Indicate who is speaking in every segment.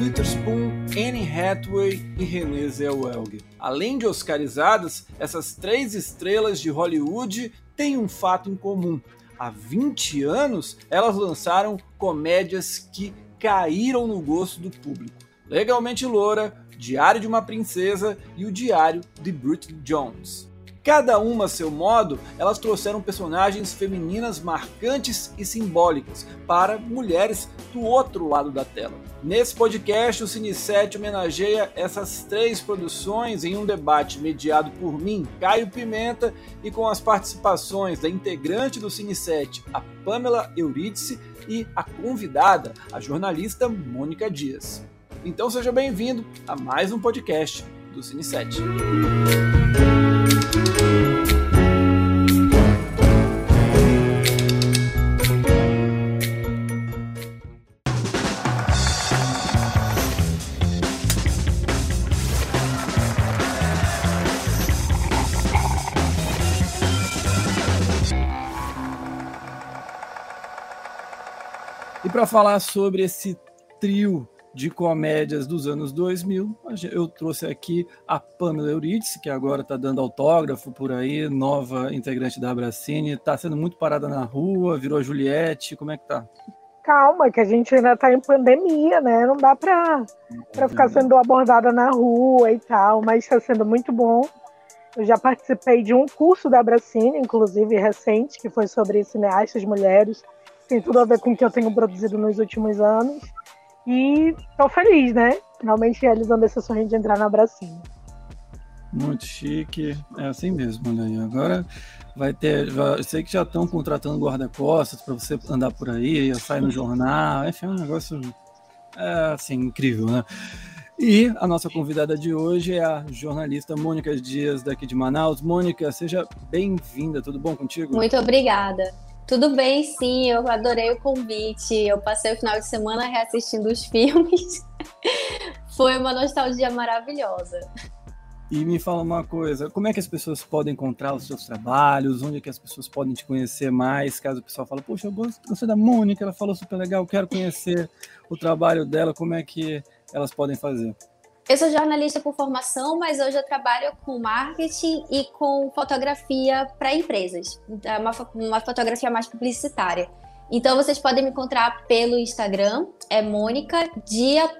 Speaker 1: Witherspoon, Hathaway e Renée Zellweger. Além de oscarizadas, essas três estrelas de Hollywood têm um fato em comum. Há 20 anos, elas lançaram comédias que caíram no gosto do público. Legalmente Loura, Diário de uma Princesa e o Diário de Bridget Jones. Cada uma a seu modo, elas trouxeram personagens femininas marcantes e simbólicas para mulheres do outro lado da tela. Nesse podcast, o Cine7 homenageia essas três produções em um debate mediado por mim, Caio Pimenta, e com as participações da integrante do Cine7, a Pamela Eurídice, e a convidada, a jornalista Mônica Dias. Então seja bem-vindo a mais um podcast do Cine7. E para falar sobre esse trio de comédias dos anos 2000. Eu trouxe aqui a Pamela Eurídice, que agora está dando autógrafo por aí, nova integrante da Abracine, está sendo muito parada na rua, virou Juliette, como é que tá?
Speaker 2: Calma, que a gente ainda está em pandemia, né? Não dá para ficar sendo abordada na rua e tal, mas está sendo muito bom. Eu já participei de um curso da Abracine, inclusive recente, que foi sobre cineastas mulheres. Tem tudo a ver com o que eu tenho produzido nos últimos anos. E tô feliz, né? Finalmente realizando esse sonho de entrar na Bracinha.
Speaker 1: Muito chique, é assim mesmo, olha aí. Agora vai ter, eu sei que já estão contratando guarda-costas para você andar por aí, sair no jornal, enfim, é um negócio é, assim, incrível, né? E a nossa convidada de hoje é a jornalista Mônica Dias, daqui de Manaus. Mônica, seja bem-vinda, tudo bom contigo?
Speaker 3: Muito obrigada. Tudo bem, sim, eu adorei o convite. Eu passei o final de semana reassistindo os filmes. Foi uma nostalgia maravilhosa.
Speaker 1: E me fala uma coisa, como é que as pessoas podem encontrar os seus trabalhos? Onde é que as pessoas podem te conhecer mais? Caso o pessoal fale, poxa, eu gostei da Mônica, ela falou super legal, quero conhecer o trabalho dela, como é que elas podem fazer?
Speaker 3: Eu sou jornalista por formação, mas hoje eu trabalho com marketing e com fotografia para empresas. É uma, uma fotografia mais publicitária. Então vocês podem me encontrar pelo Instagram, é monicadia.s,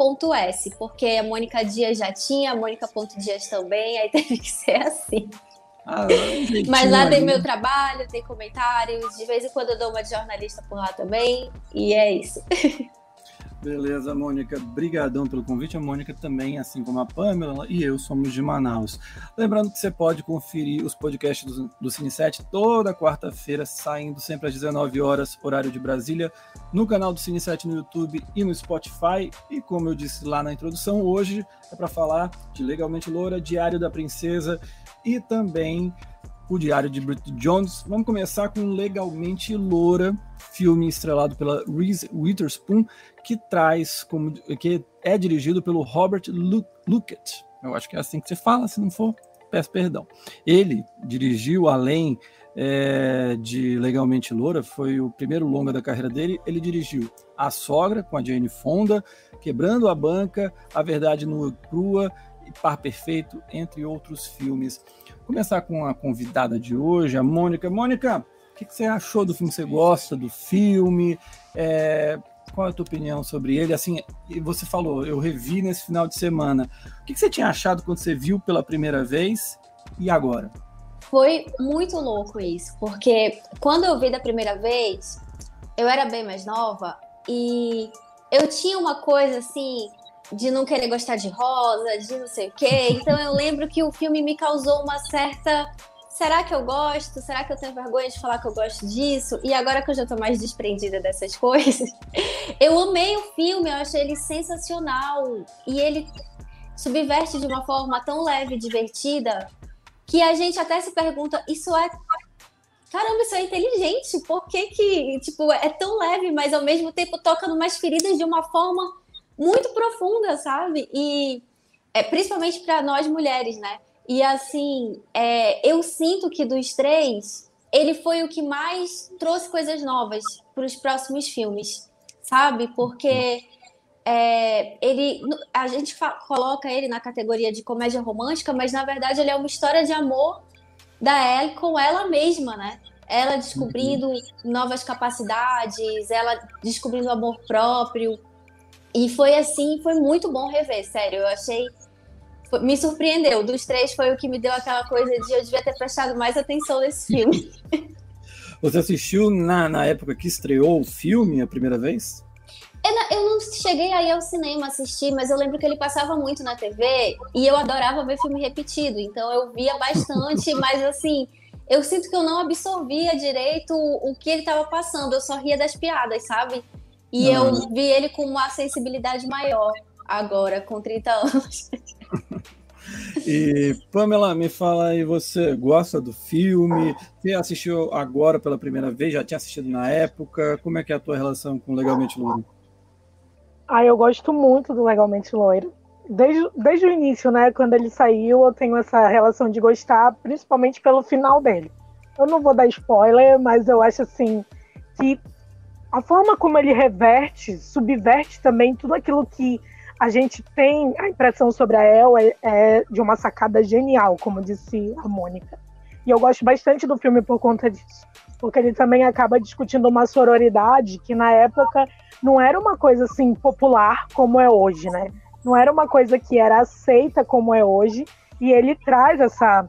Speaker 3: porque a Mônica Dias já tinha, a Mônica.dias também, aí teve que ser assim. Ah, Mas lá tem meu trabalho, tem comentários, de vez em quando eu dou uma de jornalista por lá também, e é isso.
Speaker 1: Beleza, Mônica. Brigadão pelo convite. A Mônica também, assim como a Pamela e eu, somos de Manaus. Lembrando que você pode conferir os podcasts do, do Cine7 toda quarta-feira, saindo sempre às 19 horas, horário de Brasília, no canal do Cine7 no YouTube e no Spotify. E como eu disse lá na introdução, hoje é para falar de Legalmente Loura, Diário da Princesa e também o Diário de Bridget Jones. Vamos começar com Legalmente Loura, filme estrelado pela Reese Witherspoon, que traz como que é dirigido pelo Robert Luckett. Eu acho que é assim que se fala, se não for, peço perdão. Ele dirigiu além é, de Legalmente Loura, foi o primeiro longa da carreira dele. Ele dirigiu A Sogra com a Jane Fonda, Quebrando a Banca, A Verdade Nua Crua e Par Perfeito, entre outros filmes começar com a convidada de hoje, a Mônica. Mônica, o que, que você achou do filme? Você gosta do filme? É, qual é a tua opinião sobre ele? Assim, você falou, eu revi nesse final de semana. O que, que você tinha achado quando você viu pela primeira vez e agora?
Speaker 3: Foi muito louco isso, porque quando eu vi da primeira vez, eu era bem mais nova e eu tinha uma coisa assim de não querer gostar de rosa, de não sei o quê. Então eu lembro que o filme me causou uma certa. Será que eu gosto? Será que eu tenho vergonha de falar que eu gosto disso? E agora que eu já tô mais desprendida dessas coisas, eu amei o filme, eu achei ele sensacional. E ele subverte de uma forma tão leve e divertida que a gente até se pergunta: isso é caramba, isso é inteligente, por que que, tipo, é tão leve, mas ao mesmo tempo toca numas feridas de uma forma muito profunda, sabe? E é, principalmente para nós mulheres, né? E assim, é, eu sinto que dos três, ele foi o que mais trouxe coisas novas para os próximos filmes, sabe? Porque é, ele, a gente coloca ele na categoria de comédia romântica, mas na verdade ele é uma história de amor da Ellie com ela mesma, né? Ela descobrindo uhum. novas capacidades, ela descobrindo amor próprio. E foi assim, foi muito bom rever, sério. Eu achei. Me surpreendeu. Dos três foi o que me deu aquela coisa de eu devia ter prestado mais atenção nesse filme.
Speaker 1: Você assistiu na, na época que estreou o filme a primeira vez?
Speaker 3: Eu não cheguei aí ao cinema assistir, mas eu lembro que ele passava muito na TV e eu adorava ver filme repetido, então eu via bastante, mas assim, eu sinto que eu não absorvia direito o, que ele estava passando, eu só ria das piadas, sabe? E eu uhum. vi ele com uma sensibilidade maior agora, com 30 anos.
Speaker 1: E Pamela, me fala aí, você gosta do filme? Você assistiu agora pela primeira vez? Já tinha assistido na época? Como é que é a tua relação com Legalmente Louro?
Speaker 2: Ah, eu gosto muito do Legalmente Loiro. Desde, desde o início, né? Quando ele saiu, eu tenho essa relação de gostar, principalmente pelo final dele. Eu não vou dar spoiler, mas eu acho assim que a forma como ele reverte, subverte também tudo aquilo que a gente tem a impressão sobre a El é, é de uma sacada genial, como disse a Mônica. E eu gosto bastante do filme por conta disso, porque ele também acaba discutindo uma sororidade que na época não era uma coisa assim popular como é hoje, né? Não era uma coisa que era aceita como é hoje, e ele traz essa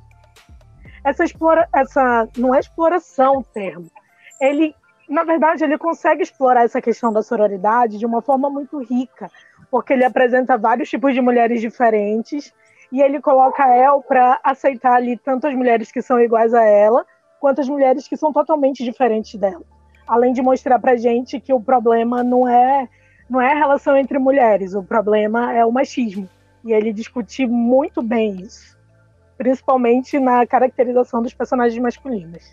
Speaker 2: essa explora essa não é exploração o termo. Ele na verdade, ele consegue explorar essa questão da sororidade de uma forma muito rica, porque ele apresenta vários tipos de mulheres diferentes e ele coloca a El para aceitar ali tanto as mulheres que são iguais a ela, quanto as mulheres que são totalmente diferentes dela além de mostrar para gente que o problema não é não é a relação entre mulheres, o problema é o machismo. E ele discutiu muito bem isso, principalmente na caracterização dos personagens masculinos.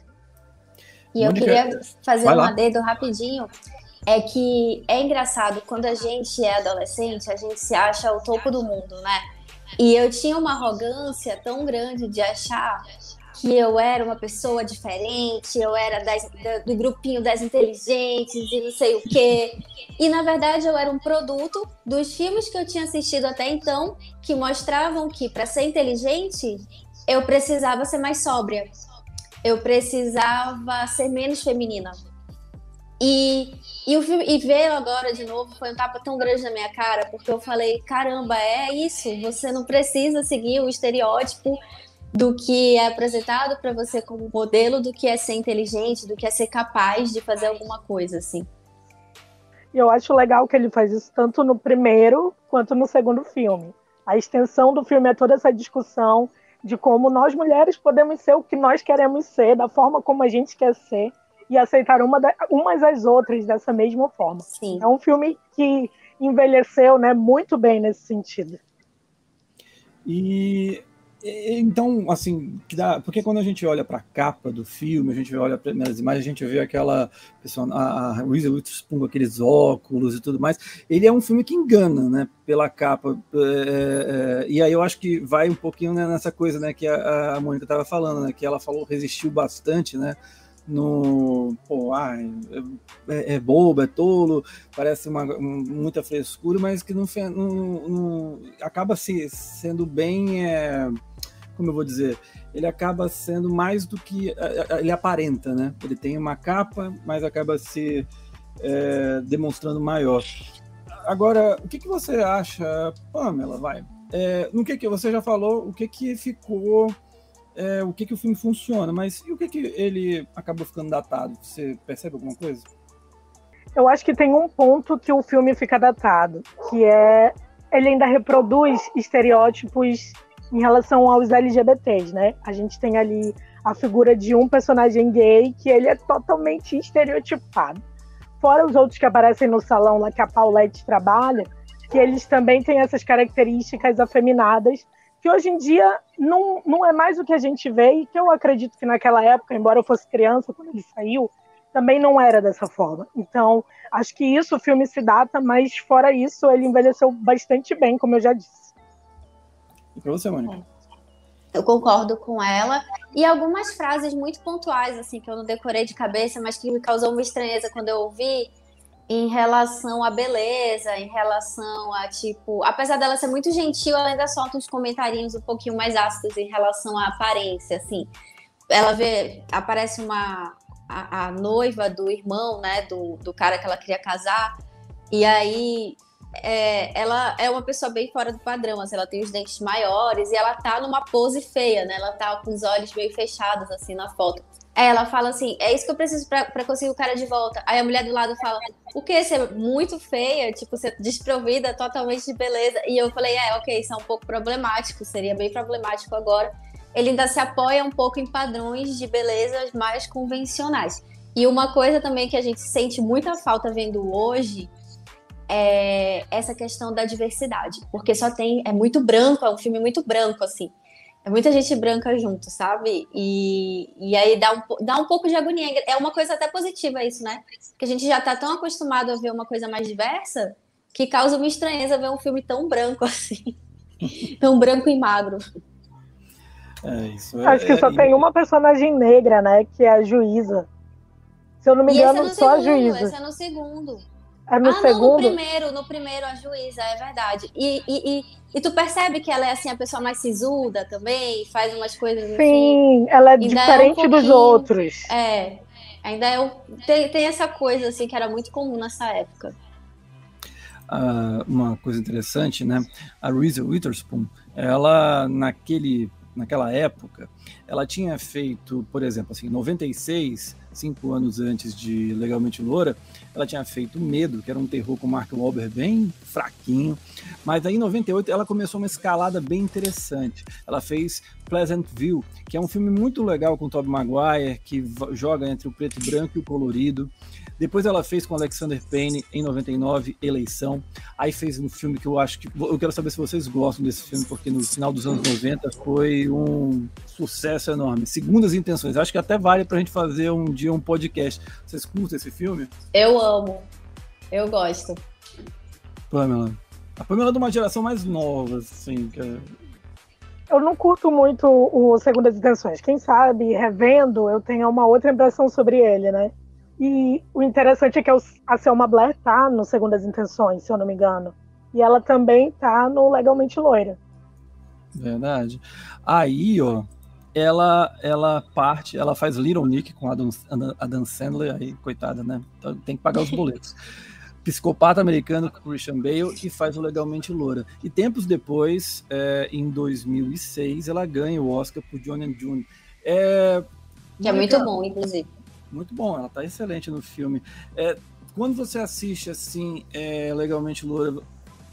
Speaker 3: E eu queria fazer um adendo rapidinho. É que é engraçado, quando a gente é adolescente, a gente se acha o topo do mundo, né? E eu tinha uma arrogância tão grande de achar que eu era uma pessoa diferente, eu era das, da, do grupinho das inteligentes e não sei o quê. E na verdade eu era um produto dos filmes que eu tinha assistido até então, que mostravam que para ser inteligente eu precisava ser mais sóbria, eu precisava ser menos feminina. E, e, o filme, e vê-lo agora de novo foi um tapa tão grande na minha cara, porque eu falei: caramba, é isso, você não precisa seguir o estereótipo do que é apresentado para você como modelo do que é ser inteligente, do que é ser capaz de fazer alguma coisa assim.
Speaker 2: E eu acho legal que ele faz isso tanto no primeiro quanto no segundo filme. A extensão do filme é toda essa discussão de como nós mulheres podemos ser o que nós queremos ser, da forma como a gente quer ser e aceitar uma da, umas às outras dessa mesma forma.
Speaker 3: Sim.
Speaker 2: É um filme que envelheceu, né, muito bem nesse sentido.
Speaker 1: E então, assim, que dá, porque quando a gente olha para a capa do filme, a gente olha nas imagens, a gente vê aquela pessoa, a, a Reese Witherspoon com aqueles óculos e tudo mais. Ele é um filme que engana, né, pela capa. É, é, e aí eu acho que vai um pouquinho né, nessa coisa, né, que a, a Mônica estava falando, né, que ela falou resistiu bastante, né, no pô, ah, é, é, bobo, é tolo, parece uma, muita frescura, mas que não, não, não acaba se, sendo bem, é, como eu vou dizer, ele acaba sendo mais do que ele aparenta, né? Ele tem uma capa, mas acaba se é, demonstrando maior. Agora, o que, que você acha, Pamela? Vai. É, no que, que você já falou? O que que ficou é, o que, que o filme funciona, mas e o que, que ele acabou ficando datado? Você percebe alguma coisa?
Speaker 2: Eu acho que tem um ponto que o filme fica datado, que é ele ainda reproduz estereótipos em relação aos LGBTs, né? A gente tem ali a figura de um personagem gay que ele é totalmente estereotipado. Fora os outros que aparecem no salão lá que a Paulette trabalha, que eles também têm essas características afeminadas que hoje em dia não, não é mais o que a gente vê e que eu acredito que naquela época, embora eu fosse criança quando ele saiu, também não era dessa forma. Então, acho que isso o filme se data, mas fora isso, ele envelheceu bastante bem, como eu já disse.
Speaker 1: E para você, Mônica?
Speaker 3: Eu concordo com ela. E algumas frases muito pontuais, assim, que eu não decorei de cabeça, mas que me causou uma estranheza quando eu ouvi, em relação à beleza, em relação a, tipo, apesar dela ser muito gentil, ela ainda solta uns comentários um pouquinho mais ácidos em relação à aparência, assim. Ela vê, aparece uma, a, a noiva do irmão, né, do, do cara que ela queria casar, e aí é, ela é uma pessoa bem fora do padrão, assim, ela tem os dentes maiores e ela tá numa pose feia, né, ela tá com os olhos meio fechados, assim, na foto. Ela fala assim: é isso que eu preciso para conseguir o cara de volta. Aí a mulher do lado fala: o que? Você é muito feia, tipo, você é desprovida totalmente de beleza. E eu falei: é, ok, isso é um pouco problemático, seria bem problemático agora. Ele ainda se apoia um pouco em padrões de beleza mais convencionais. E uma coisa também que a gente sente muita falta vendo hoje é essa questão da diversidade, porque só tem é muito branco, é um filme muito branco assim. É muita gente branca junto, sabe? E, e aí dá um, dá um pouco de agonia. É uma coisa até positiva isso, né? Que a gente já tá tão acostumado a ver uma coisa mais diversa que causa uma estranheza ver um filme tão branco assim. tão branco e magro.
Speaker 2: É, isso é, Acho que só é, tem uma personagem negra, né? Que é a juíza. Se eu não me engano, é só segundo, a juíza.
Speaker 3: Esse é no segundo.
Speaker 2: É no
Speaker 3: ah,
Speaker 2: segundo?
Speaker 3: Não, no primeiro, no primeiro a juíza, é verdade. E, e, e, e, tu percebe que ela é assim a pessoa mais sisuda também, faz umas coisas
Speaker 2: Sim, assim. Sim, ela é diferente é um dos outros.
Speaker 3: É. Ainda é, tem, tem essa coisa assim que era muito comum nessa época.
Speaker 1: Ah, uma coisa interessante, né? A Reese Witherspoon, ela naquele naquela época, ela tinha feito, por exemplo, assim, 96 cinco anos antes de Legalmente Loura, ela tinha feito Medo, que era um terror com Mark Wahlberg bem fraquinho. Mas aí em 98 ela começou uma escalada bem interessante. Ela fez Pleasant View, que é um filme muito legal com Tobey Maguire, que joga entre o preto e branco e o colorido. Depois ela fez com Alexander Payne em 99, Eleição. Aí fez um filme que eu acho que. Eu quero saber se vocês gostam desse filme, porque no final dos anos 90 foi um sucesso enorme. Segundas Intenções. Acho que até vale pra gente fazer um dia um podcast. Vocês curtem esse filme?
Speaker 3: Eu amo. Eu gosto.
Speaker 1: Pamela. A Pamela é de uma geração mais nova, assim. Que é...
Speaker 2: Eu não curto muito o Segundas Intenções. Quem sabe, revendo, eu tenho uma outra impressão sobre ele, né? E o interessante é que a Selma Blair tá no Segundas Intenções, se eu não me engano. E ela também tá no Legalmente Loira.
Speaker 1: Verdade. Aí, ó, ela ela parte, ela faz Little Nick com Adam, Adam Sandler, aí, coitada, né? Então, tem que pagar os boletos. Psicopata americano com Christian Bale e faz o Legalmente Loura. E tempos depois, é, em 2006, ela ganha o Oscar por Johnny and June.
Speaker 3: É, que é muito bom, inclusive
Speaker 1: muito bom, ela tá excelente no filme. É, quando você assiste assim, é, legalmente loura,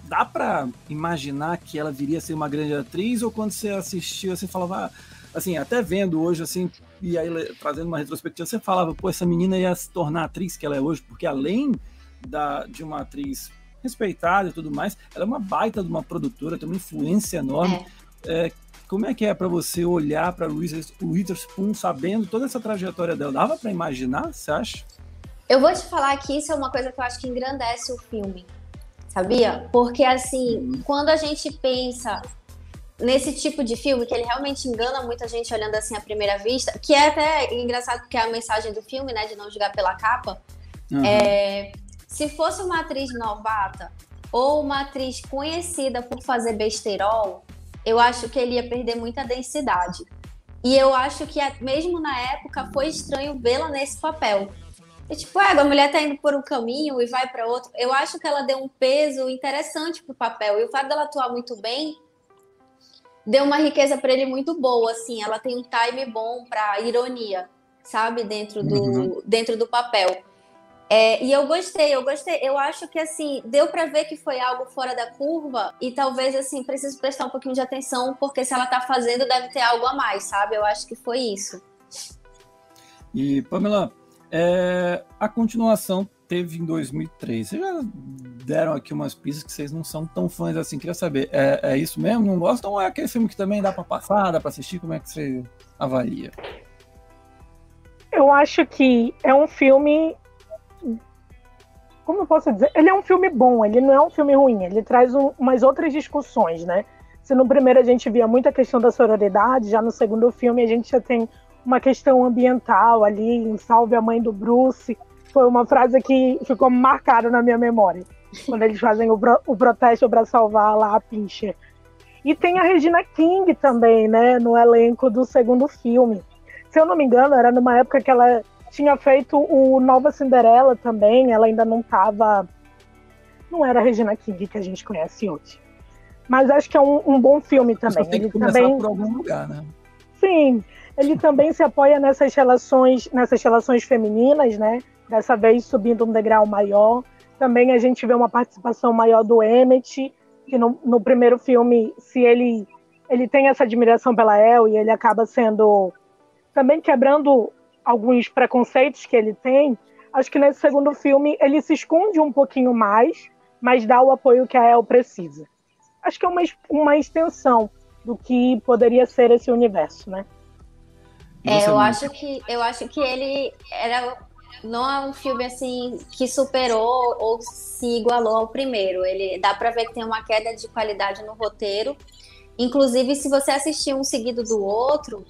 Speaker 1: dá para imaginar que ela viria a ser uma grande atriz ou quando você assistiu você falava, ah, assim, até vendo hoje assim e aí trazendo uma retrospectiva, você falava, pô, essa menina ia se tornar atriz que ela é hoje, porque além da, de uma atriz respeitada e tudo mais, ela é uma baita de uma produtora, tem uma influência enorme. É. É, como é que é para você olhar para Louise Witherspoon sabendo toda essa trajetória dela? Dava para imaginar, você acha?
Speaker 3: Eu vou te falar que isso é uma coisa que eu acho que engrandece o filme, sabia? Porque, assim, uhum. quando a gente pensa nesse tipo de filme, que ele realmente engana muita gente olhando assim à primeira vista, que é até engraçado porque é a mensagem do filme, né, de não julgar pela capa, uhum. é, se fosse uma atriz novata ou uma atriz conhecida por fazer besterol, eu acho que ele ia perder muita densidade. E eu acho que mesmo na época foi estranho vê-la nesse papel. E, tipo, é, a mulher tá indo por um caminho e vai para outro. Eu acho que ela deu um peso interessante pro papel. E o fato dela atuar muito bem deu uma riqueza para ele muito boa, assim. Ela tem um time bom para ironia, sabe, dentro do, uhum. dentro do papel. É, e eu gostei, eu gostei. Eu acho que assim, deu para ver que foi algo fora da curva e talvez assim, preciso prestar um pouquinho de atenção, porque se ela tá fazendo, deve ter algo a mais, sabe? Eu acho que foi isso.
Speaker 1: E, Pamela, é, a continuação teve em 2003. Vocês já deram aqui umas pistas que vocês não são tão fãs assim. Queria saber, é, é isso mesmo? Não gostam? Ou é aquele filme que também dá para passar, dá para assistir? Como é que você avalia?
Speaker 2: Eu acho que é um filme como eu posso dizer? Ele é um filme bom, ele não é um filme ruim, ele traz um, umas outras discussões, né? Se no primeiro a gente via muita questão da sororidade, já no segundo filme a gente já tem uma questão ambiental ali, em Salve a Mãe do Bruce. Foi uma frase que ficou marcada na minha memória, quando eles fazem o, o protesto para salvar lá a Pincher. E tem a Regina King também, né, no elenco do segundo filme. Se eu não me engano, era numa época que ela tinha feito o Nova Cinderela também, ela ainda não estava. Não era a Regina King que a gente conhece hoje. Mas acho que é um, um bom filme também.
Speaker 1: Tem que ele também por algum lugar, né?
Speaker 2: Sim, ele também se apoia nessas relações, nessas relações femininas, né? Dessa vez subindo um degrau maior. Também a gente vê uma participação maior do Emmett, que no, no primeiro filme, se ele ele tem essa admiração pela El e ele acaba sendo também quebrando alguns preconceitos que ele tem. Acho que nesse segundo filme ele se esconde um pouquinho mais, mas dá o apoio que a El precisa. Acho que é uma, uma extensão do que poderia ser esse universo, né?
Speaker 3: É, eu acho que eu acho que ele era não é um filme assim que superou ou se igualou ao primeiro. Ele dá para ver que tem uma queda de qualidade no roteiro. Inclusive, se você assistir um seguido do outro,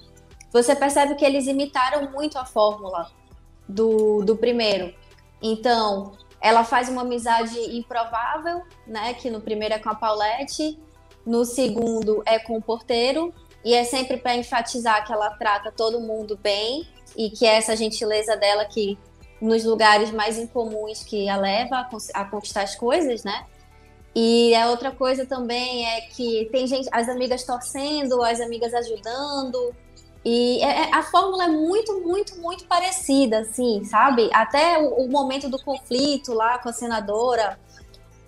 Speaker 3: você percebe que eles imitaram muito a fórmula do, do primeiro. Então, ela faz uma amizade improvável, né? Que no primeiro é com a Paulette, no segundo é com o porteiro, e é sempre para enfatizar que ela trata todo mundo bem e que é essa gentileza dela que nos lugares mais incomuns que a leva a, conquistar as coisas, né? E a outra coisa também é que tem gente, as amigas torcendo, as amigas ajudando. E é, é a fórmula é muito, muito, muito parecida, assim, sabe? Até o, o momento do conflito lá com a senadora,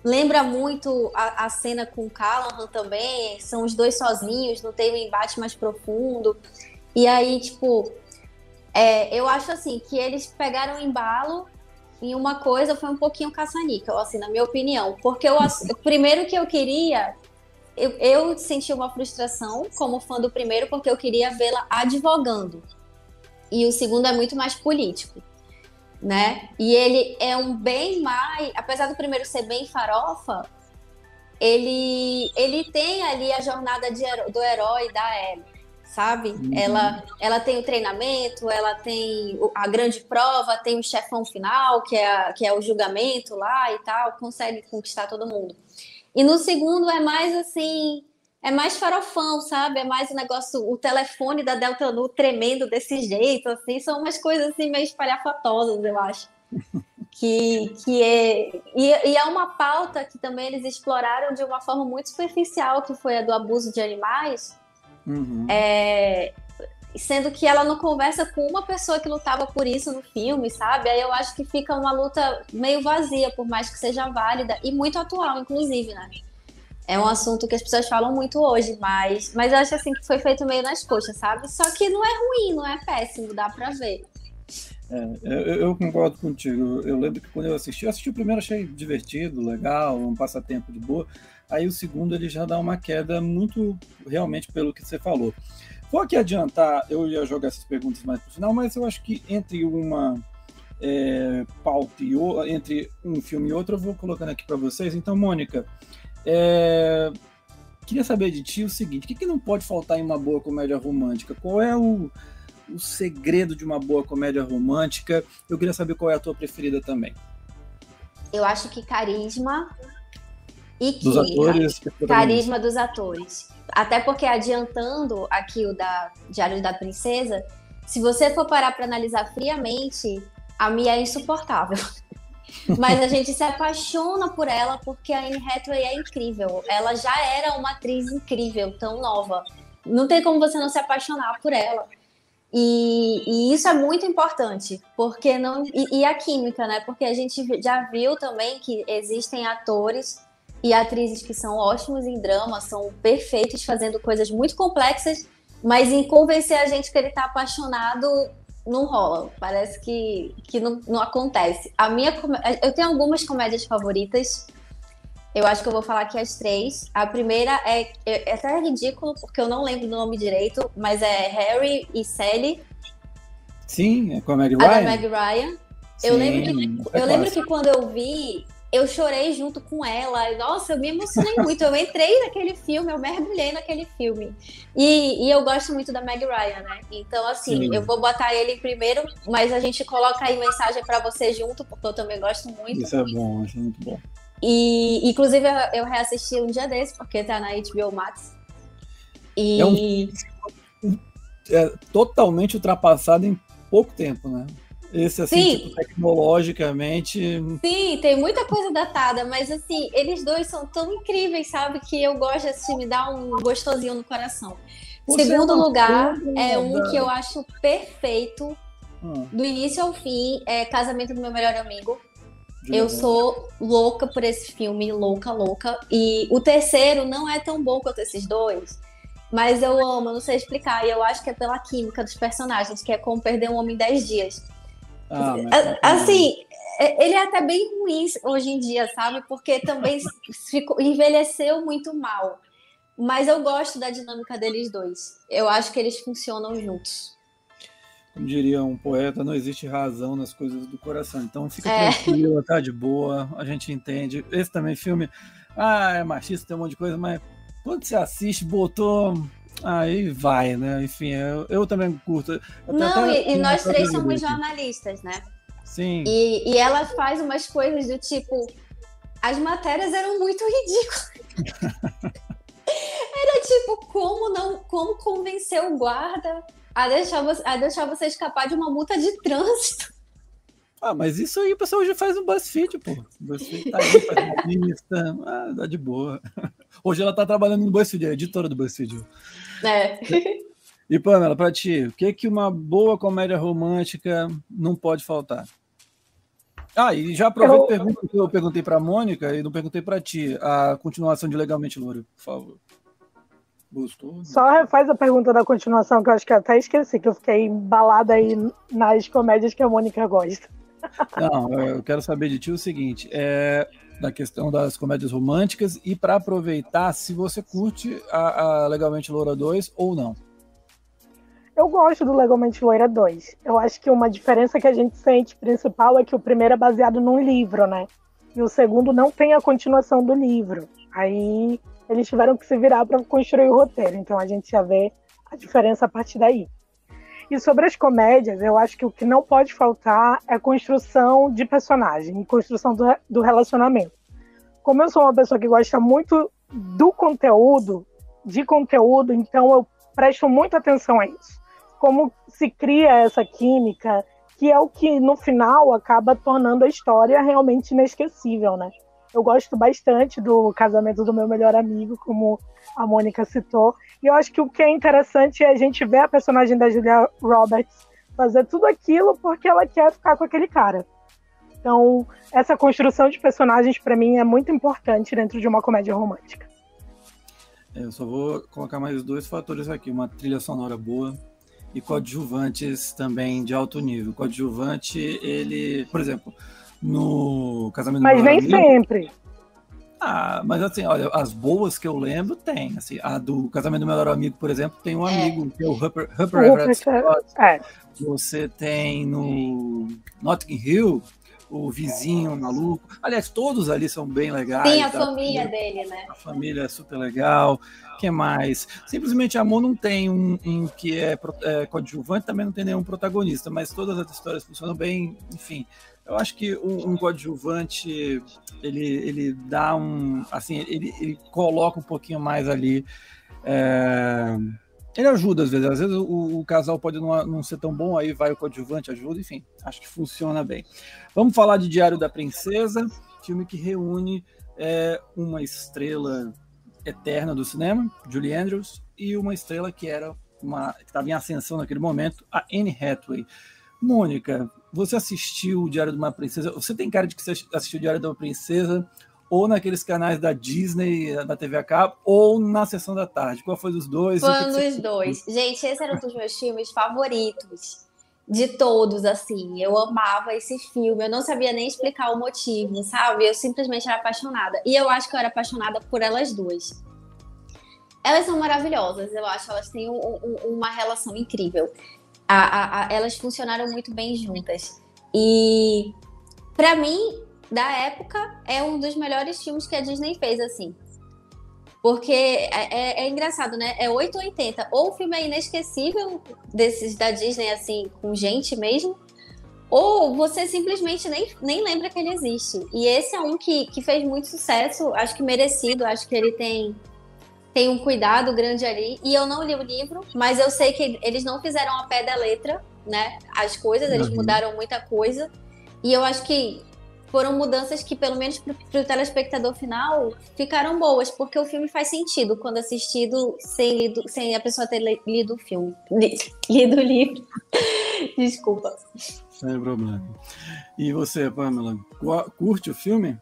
Speaker 3: Lembra muito a, a cena com o Callahan também, são os dois sozinhos, não tem um embate mais profundo. E aí, tipo, é, eu acho assim que eles pegaram o embalo em uma coisa foi um pouquinho caça-níquel, assim, na minha opinião. Porque eu, primeiro que eu queria, eu, eu senti uma frustração como fã do primeiro, porque eu queria vê-la advogando. E o segundo é muito mais político né? E ele é um bem mais, apesar do primeiro ser bem farofa, ele ele tem ali a jornada de, do herói da Ellie, sabe? Uhum. Ela ela tem o treinamento, ela tem a grande prova, tem o chefão final, que é a, que é o julgamento lá e tal, consegue conquistar todo mundo. E no segundo é mais assim, é mais farofão, sabe? É mais o negócio, o telefone da Delta Nu tremendo desse jeito, assim, são umas coisas assim meio espalhafatosas, eu acho. que, que é e, e, é uma pauta que também eles exploraram de uma forma muito superficial, que foi a do abuso de animais. Uhum. É, sendo que ela não conversa com uma pessoa que lutava por isso no filme, sabe? Aí eu acho que fica uma luta meio vazia, por mais que seja válida e muito atual, inclusive, né? é um assunto que as pessoas falam muito hoje, mas, mas eu acho assim que foi feito meio nas coxas, sabe? Só que não é ruim, não é péssimo, dá pra ver.
Speaker 1: É, eu, eu, concordo contigo. Eu lembro que quando eu assisti, eu assisti o primeiro, achei divertido, legal, um passatempo de boa. Aí o segundo ele já dá uma queda muito realmente pelo que você falou. Vou aqui adiantar, eu ia jogar essas perguntas mais pro final, mas eu acho que entre uma é, pauta e o, entre um filme e outro, eu vou colocando aqui para vocês. Então, Mônica, é... Queria saber de ti o seguinte: o que, que não pode faltar em uma boa comédia romântica? Qual é o, o segredo de uma boa comédia romântica? Eu queria saber qual é a tua preferida também.
Speaker 3: Eu acho que carisma e que
Speaker 1: dos atores,
Speaker 3: carisma dos atores. Até porque adiantando aqui o da Diário da Princesa, se você for parar para analisar friamente, a Mia é insuportável. Mas a gente se apaixona por ela porque a Anne Hathaway é incrível. Ela já era uma atriz incrível, tão nova. Não tem como você não se apaixonar por ela. E, e isso é muito importante, porque não. E, e, a química, né? Porque a gente já viu também que existem atores e atrizes que são ótimos em drama, são perfeitos fazendo coisas muito complexas, mas em convencer a gente que ele tá apaixonado não rola. Parece que, que não, não acontece. A minha eu tenho algumas comédias favoritas. Eu acho que eu vou falar aqui as três. A primeira é, é, é até ridículo, porque eu não lembro do nome direito, mas é Harry e Sally.
Speaker 1: Sim, é com a Meg Ryan. A
Speaker 3: da Meg Ryan. Sim, eu lembro, que, eu lembro que quando eu vi, eu chorei junto com ela. Nossa, eu me emocionei muito. Eu entrei naquele filme, eu mergulhei naquele filme. E, e eu gosto muito da Meg Ryan, né? Então, assim, Sim. eu vou botar ele primeiro, mas a gente coloca aí mensagem para você junto, porque eu também gosto muito.
Speaker 1: Isso é bom, acho muito bom.
Speaker 3: E, inclusive, eu reassisti um dia desse, porque tá na HBO Max.
Speaker 1: E... É, um... é totalmente ultrapassado em pouco tempo, né? Esse, assim, tipo, tecnologicamente.
Speaker 3: Sim, tem muita coisa datada, mas assim, eles dois são tão incríveis, sabe? Que eu gosto de assistir, me dá um gostosinho no coração. Você Segundo é lugar, é um que eu acho perfeito, hum. do início ao fim, é Casamento do Meu Melhor Amigo. De eu sou louca por esse filme, louca, louca. E o terceiro não é tão bom quanto esses dois. Mas eu amo, eu não sei explicar. E eu acho que é pela química dos personagens, que é como perder um homem em 10 dias. Ah, assim, é, ele é até bem ruim hoje em dia, sabe? Porque também ficou, envelheceu muito mal. Mas eu gosto da dinâmica deles dois. Eu acho que eles funcionam juntos.
Speaker 1: Como diria um poeta, não existe razão nas coisas do coração. Então fica é. tranquila, tá de boa, a gente entende. Esse também filme, ah, é machista, tem um monte de coisa, mas quando você assiste, botou Aí vai, né? Enfim, eu, eu também curto.
Speaker 3: Eu Não, e, e nós três somos jornalistas, né?
Speaker 1: Sim.
Speaker 3: E, e ela faz umas coisas do tipo. As matérias eram muito ridículas. Era tipo, como não. Como convencer o guarda a deixar, você, a deixar você escapar de uma multa de trânsito?
Speaker 1: Ah, mas isso aí o pessoal já faz um BuzzFeed, pô. O BuzzFeed tá aí, faz uma lista. Ah, dá de boa. Hoje ela tá trabalhando no BuzzFeed, é editora do BuzzFeed.
Speaker 3: É.
Speaker 1: E Pamela, para ti, o que que uma boa comédia romântica não pode faltar? Ah, e já aproveito eu... pergunta que eu perguntei para Mônica e não perguntei para ti, a continuação de Legalmente Louro, por favor.
Speaker 2: Gostou? Só faz a pergunta da continuação, que eu acho que até esqueci, que eu fiquei embalada aí nas comédias que a Mônica gosta.
Speaker 1: Não, eu quero saber de ti o seguinte: é, da questão das comédias românticas e para aproveitar se você curte a, a, Legalmente Loura 2 ou não.
Speaker 2: Eu gosto do Legalmente Loira 2. Eu acho que uma diferença que a gente sente principal é que o primeiro é baseado num livro, né? E o segundo não tem a continuação do livro. Aí eles tiveram que se virar para construir o roteiro. Então a gente já vê a diferença a partir daí. E sobre as comédias, eu acho que o que não pode faltar é construção de personagem e construção do, do relacionamento. Como eu sou uma pessoa que gosta muito do conteúdo, de conteúdo, então eu presto muita atenção a isso. Como se cria essa química, que é o que no final acaba tornando a história realmente inesquecível, né? Eu gosto bastante do casamento do meu melhor amigo, como a Mônica citou. E eu acho que o que é interessante é a gente ver a personagem da Julia Roberts fazer tudo aquilo porque ela quer ficar com aquele cara. Então, essa construção de personagens, para mim, é muito importante dentro de uma comédia romântica.
Speaker 1: É, eu só vou colocar mais dois fatores aqui: uma trilha sonora boa e coadjuvantes também de alto nível. Coadjuvante, ele, por exemplo, no Casamento
Speaker 2: Mas nem amigo, sempre.
Speaker 1: Ah, mas assim, olha, as boas que eu lembro tem. Assim, a do Casamento do Melhor Amigo, por exemplo, tem um é. amigo que é o Hupper, Hupper Everett Scott. É. Você tem no Notting Hill o vizinho maluco. Aliás, todos ali são bem legais.
Speaker 3: Sim, a tá? família dele, né?
Speaker 1: A família é super legal. que mais? Simplesmente Amor não tem um, um que é, é coadjuvante, também não tem nenhum protagonista, mas todas as histórias funcionam bem, enfim. Eu acho que um, coadjuvante ele, ele dá um. Assim, ele, ele coloca um pouquinho mais ali. É, ele ajuda às vezes. Às vezes o, o casal pode não, não, ser tão bom, aí vai o coadjuvante, ajuda, enfim. Acho que funciona bem. Vamos falar de Diário da Princesa, filme que reúne é, uma estrela eterna do cinema, Julie Andrews, e uma estrela que era uma que estava em ascensão naquele momento, a Anne Hathaway. Mônica, você assistiu o Diário de uma Princesa? Você tem cara de que você assistiu o Diário de uma Princesa ou naqueles canais da Disney, da TV a cabo, ou na sessão da tarde? Qual foi dos dois?
Speaker 3: Foi um dos dois. Gente, esse era um dos meus filmes favoritos. De todos, assim. Eu amava esse filme. Eu não sabia nem explicar o motivo, sabe? Eu simplesmente era apaixonada. E eu acho que eu era apaixonada por elas duas. Elas são maravilhosas, eu acho. Elas têm um, um, uma relação incrível a, a, a, elas funcionaram muito bem juntas. E para mim, da época, é um dos melhores filmes que a Disney fez, assim. Porque é, é, é, engraçado, né? É 880. Ou o filme é inesquecível desses da Disney, assim, com gente mesmo. Ou você simplesmente nem, nem lembra que ele existe. E esse é um que, que fez muito sucesso, acho que merecido, acho que ele tem, tem um cuidado grande ali. E eu não li o livro, mas eu sei que eles não fizeram a pé da letra, né? As coisas, eles uhum. mudaram muita coisa. E eu acho que foram mudanças que, pelo menos para o telespectador final, ficaram boas, porque o filme faz sentido quando assistido sem, lido, sem a pessoa ter lido o filme. Lido o livro. Desculpa.
Speaker 1: Sem problema. E você, Pamela, curte o filme?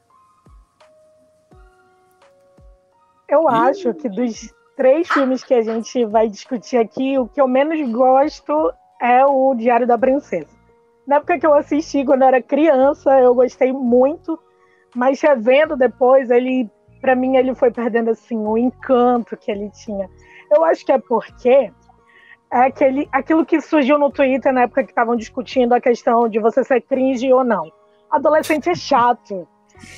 Speaker 2: Eu acho que dos três filmes que a gente vai discutir aqui, o que eu menos gosto é o Diário da Princesa. Na época que eu assisti, quando eu era criança, eu gostei muito, mas revendo depois, ele, para mim, ele foi perdendo assim o encanto que ele tinha. Eu acho que é porque é aquele, aquilo que surgiu no Twitter na época que estavam discutindo a questão de você ser cringe ou não. Adolescente é chato.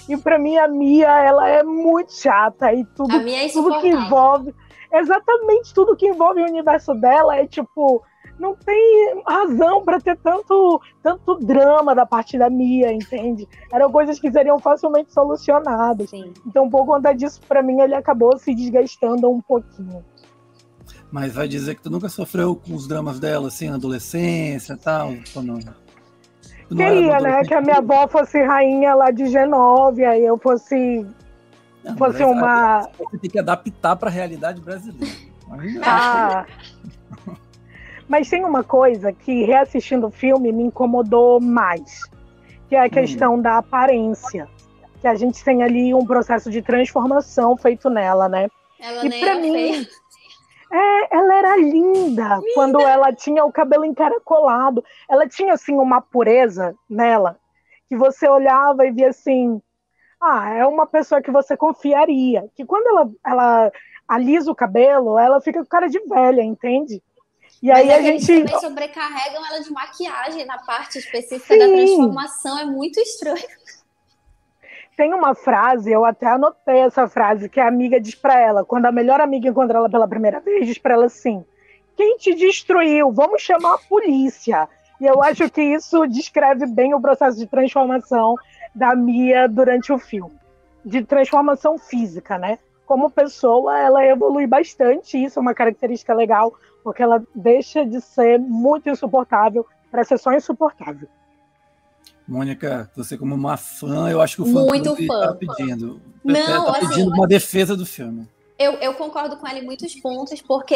Speaker 2: E para mim a Mia, ela é muito chata e tudo,
Speaker 3: é
Speaker 2: tudo que envolve, exatamente tudo que envolve o universo dela é tipo não tem razão para ter tanto, tanto drama da parte da Mia, entende? Eram coisas que seriam facilmente solucionadas. Sim. Então, por conta disso, para mim, ele acabou se desgastando um pouquinho.
Speaker 1: Mas vai dizer que tu nunca sofreu com os dramas dela, assim, na adolescência e tal? Ou não?
Speaker 2: Queria, né? Que a minha avó fosse rainha lá de Genóvia e eu fosse. Não, fosse uma.
Speaker 1: Você tem que adaptar para a realidade brasileira.
Speaker 2: Ah. Mas tem uma coisa que, reassistindo o filme, me incomodou mais, que é a hum. questão hum. da aparência. Que a gente tem ali um processo de transformação feito nela, né?
Speaker 3: Ela e para mim,
Speaker 2: é, ela era linda, linda quando ela tinha o cabelo encaracolado. Ela tinha assim uma pureza nela que você olhava e via assim, ah, é uma pessoa que você confiaria. Que quando ela, ela alisa o cabelo, ela fica com cara de velha, entende?
Speaker 3: E aí a gente também sobrecarregam ela de maquiagem na parte específica Sim. da transformação, é muito estranho.
Speaker 2: Tem uma frase, eu até anotei essa frase, que a amiga diz para ela, quando a melhor amiga encontra ela pela primeira vez, diz para ela assim: "Quem te destruiu? Vamos chamar a polícia". E eu acho que isso descreve bem o processo de transformação da Mia durante o filme, de transformação física, né? Como pessoa, ela evolui bastante, isso é uma característica legal porque ela deixa de ser muito insuportável para ser só insuportável.
Speaker 1: Mônica, você como uma fã, eu acho que o fã
Speaker 3: muito fã.
Speaker 1: tá pedindo. Não, tá pedindo assim, uma defesa do filme.
Speaker 3: Eu, eu, concordo com ela em muitos pontos, porque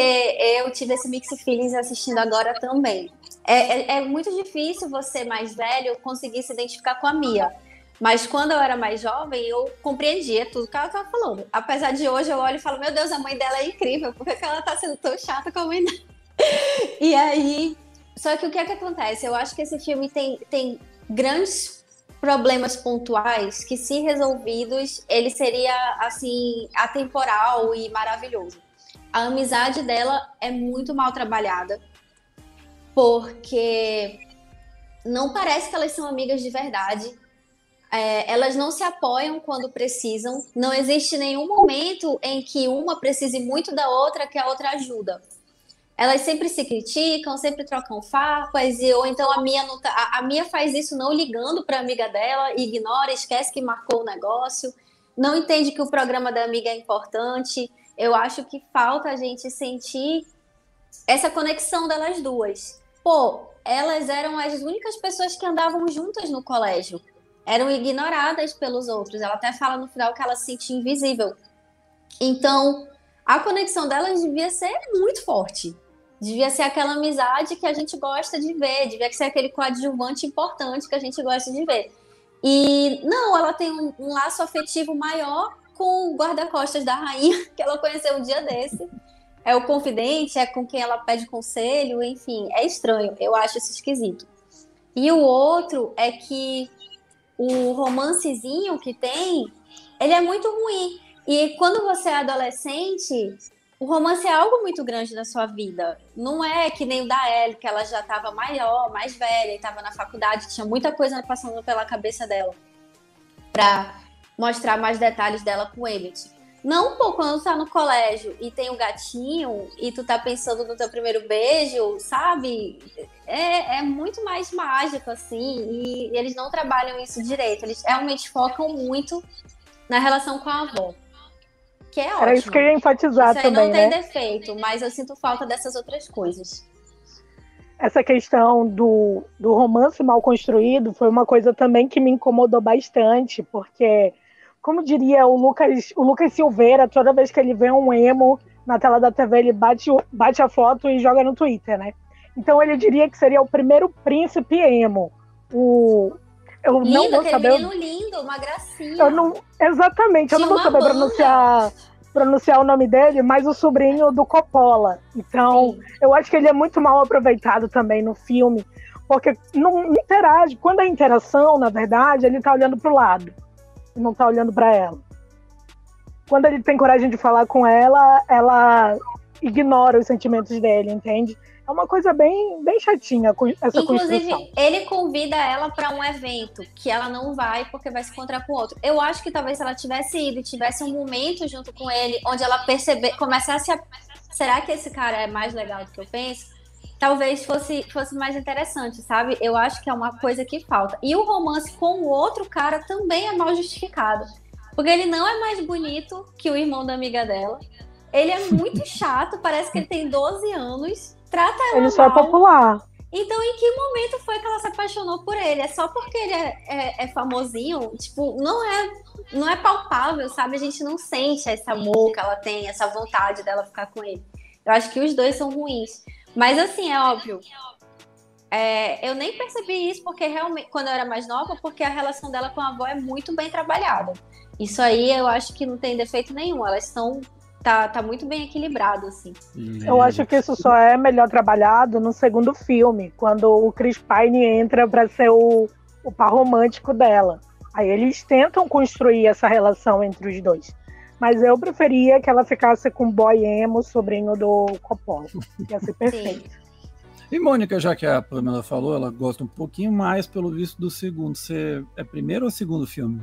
Speaker 3: eu tive esse mix feelings assistindo agora também. É, é, é, muito difícil você, mais velho, conseguir se identificar com a Mia. Mas quando eu era mais jovem, eu compreendia tudo que ela estava falando. Apesar de hoje eu olho e falo, meu Deus, a mãe dela é incrível, por que ela está sendo tão chata com a mãe dela? e aí. Só que o que é que acontece? Eu acho que esse filme tem, tem grandes problemas pontuais que, se resolvidos, ele seria assim atemporal e maravilhoso. A amizade dela é muito mal trabalhada, porque não parece que elas são amigas de verdade é, elas não se apoiam quando precisam. Não existe nenhum momento em que uma precise muito da outra que a outra ajuda. Elas sempre se criticam, sempre trocam farpas, e, ou então a Mia, tá, a, a Mia faz isso não ligando para a amiga dela, ignora, esquece que marcou o negócio, não entende que o programa da amiga é importante. Eu acho que falta a gente sentir essa conexão delas duas. Pô, elas eram as únicas pessoas que andavam juntas no colégio eram ignoradas pelos outros. Ela até fala no final que ela se sentia invisível. Então, a conexão delas devia ser muito forte. Devia ser aquela amizade que a gente gosta de ver, devia ser aquele coadjuvante importante que a gente gosta de ver. E não, ela tem um, um laço afetivo maior com o guarda-costas da rainha, que ela conheceu um dia desse. É o confidente, é com quem ela pede conselho, enfim, é estranho, eu acho isso esquisito. E o outro é que o romancezinho que tem, ele é muito ruim. E quando você é adolescente, o romance é algo muito grande na sua vida. Não é que nem o da Ellie, que ela já estava maior, mais velha, estava na faculdade, tinha muita coisa passando pela cabeça dela. para mostrar mais detalhes dela com ele. Não, pô, quando tu tá no colégio e tem o um gatinho e tu tá pensando no teu primeiro beijo, sabe? É, é muito mais mágico, assim, e eles não trabalham isso direito. Eles realmente focam muito na relação com a avó. Que é ótimo. Era
Speaker 2: isso que eu ia enfatizar
Speaker 3: isso
Speaker 2: também,
Speaker 3: não tem
Speaker 2: né?
Speaker 3: defeito, mas eu sinto falta dessas outras coisas.
Speaker 2: Essa questão do, do romance mal construído foi uma coisa também que me incomodou bastante, porque como diria o Lucas, o Lucas Silveira, toda vez que ele vê um emo na tela da TV, ele bate, bate a foto e joga no Twitter, né? Então ele diria que seria o primeiro príncipe emo. O,
Speaker 3: eu lindo, não vou saber. Menino lindo, uma gracinha.
Speaker 2: Eu não, exatamente, eu não vou saber banda. pronunciar pronunciar o nome dele, mas o sobrinho do Coppola. Então, Sim. eu acho que ele é muito mal aproveitado também no filme, porque não interage. Quando é interação, na verdade, ele tá olhando pro lado e não tá olhando para ela. Quando ele tem coragem de falar com ela, ela ignora os sentimentos dele, entende? É uma coisa bem, bem chatinha essa
Speaker 3: Inclusive,
Speaker 2: construção.
Speaker 3: ele convida ela para um evento que ela não vai porque vai se encontrar com outro. Eu acho que talvez se ela tivesse ido e tivesse um momento junto com ele, onde ela perceber, começasse a. Será que esse cara é mais legal do que eu penso? Talvez fosse, fosse mais interessante, sabe? Eu acho que é uma coisa que falta. E o romance com o outro cara também é mal justificado. Porque ele não é mais bonito que o irmão da amiga dela. Ele é muito chato, parece que ele tem 12 anos. Trata ela
Speaker 2: Ele só é popular.
Speaker 3: Então, em que momento foi que ela se apaixonou por ele? É só porque ele é, é, é, famosinho? Tipo, não é, não é palpável, sabe? A gente não sente esse amor que ela tem, essa vontade dela ficar com ele. Eu acho que os dois são ruins. Mas, assim, é óbvio. É, eu nem percebi isso porque realmente, quando eu era mais nova, porque a relação dela com a avó é muito bem trabalhada. Isso aí eu acho que não tem defeito nenhum. Elas são tá, tá muito bem equilibrado, assim.
Speaker 2: Eu acho que isso só é melhor trabalhado no segundo filme, quando o Chris Pine entra para ser o, o par romântico dela. Aí eles tentam construir essa relação entre os dois. Mas eu preferia que ela ficasse com o boy emo, sobrinho do Coppola. Ia ser perfeito. Sim.
Speaker 1: E Mônica, já que a Pamela falou, ela gosta um pouquinho mais, pelo visto, do segundo. Você é primeiro ou segundo filme?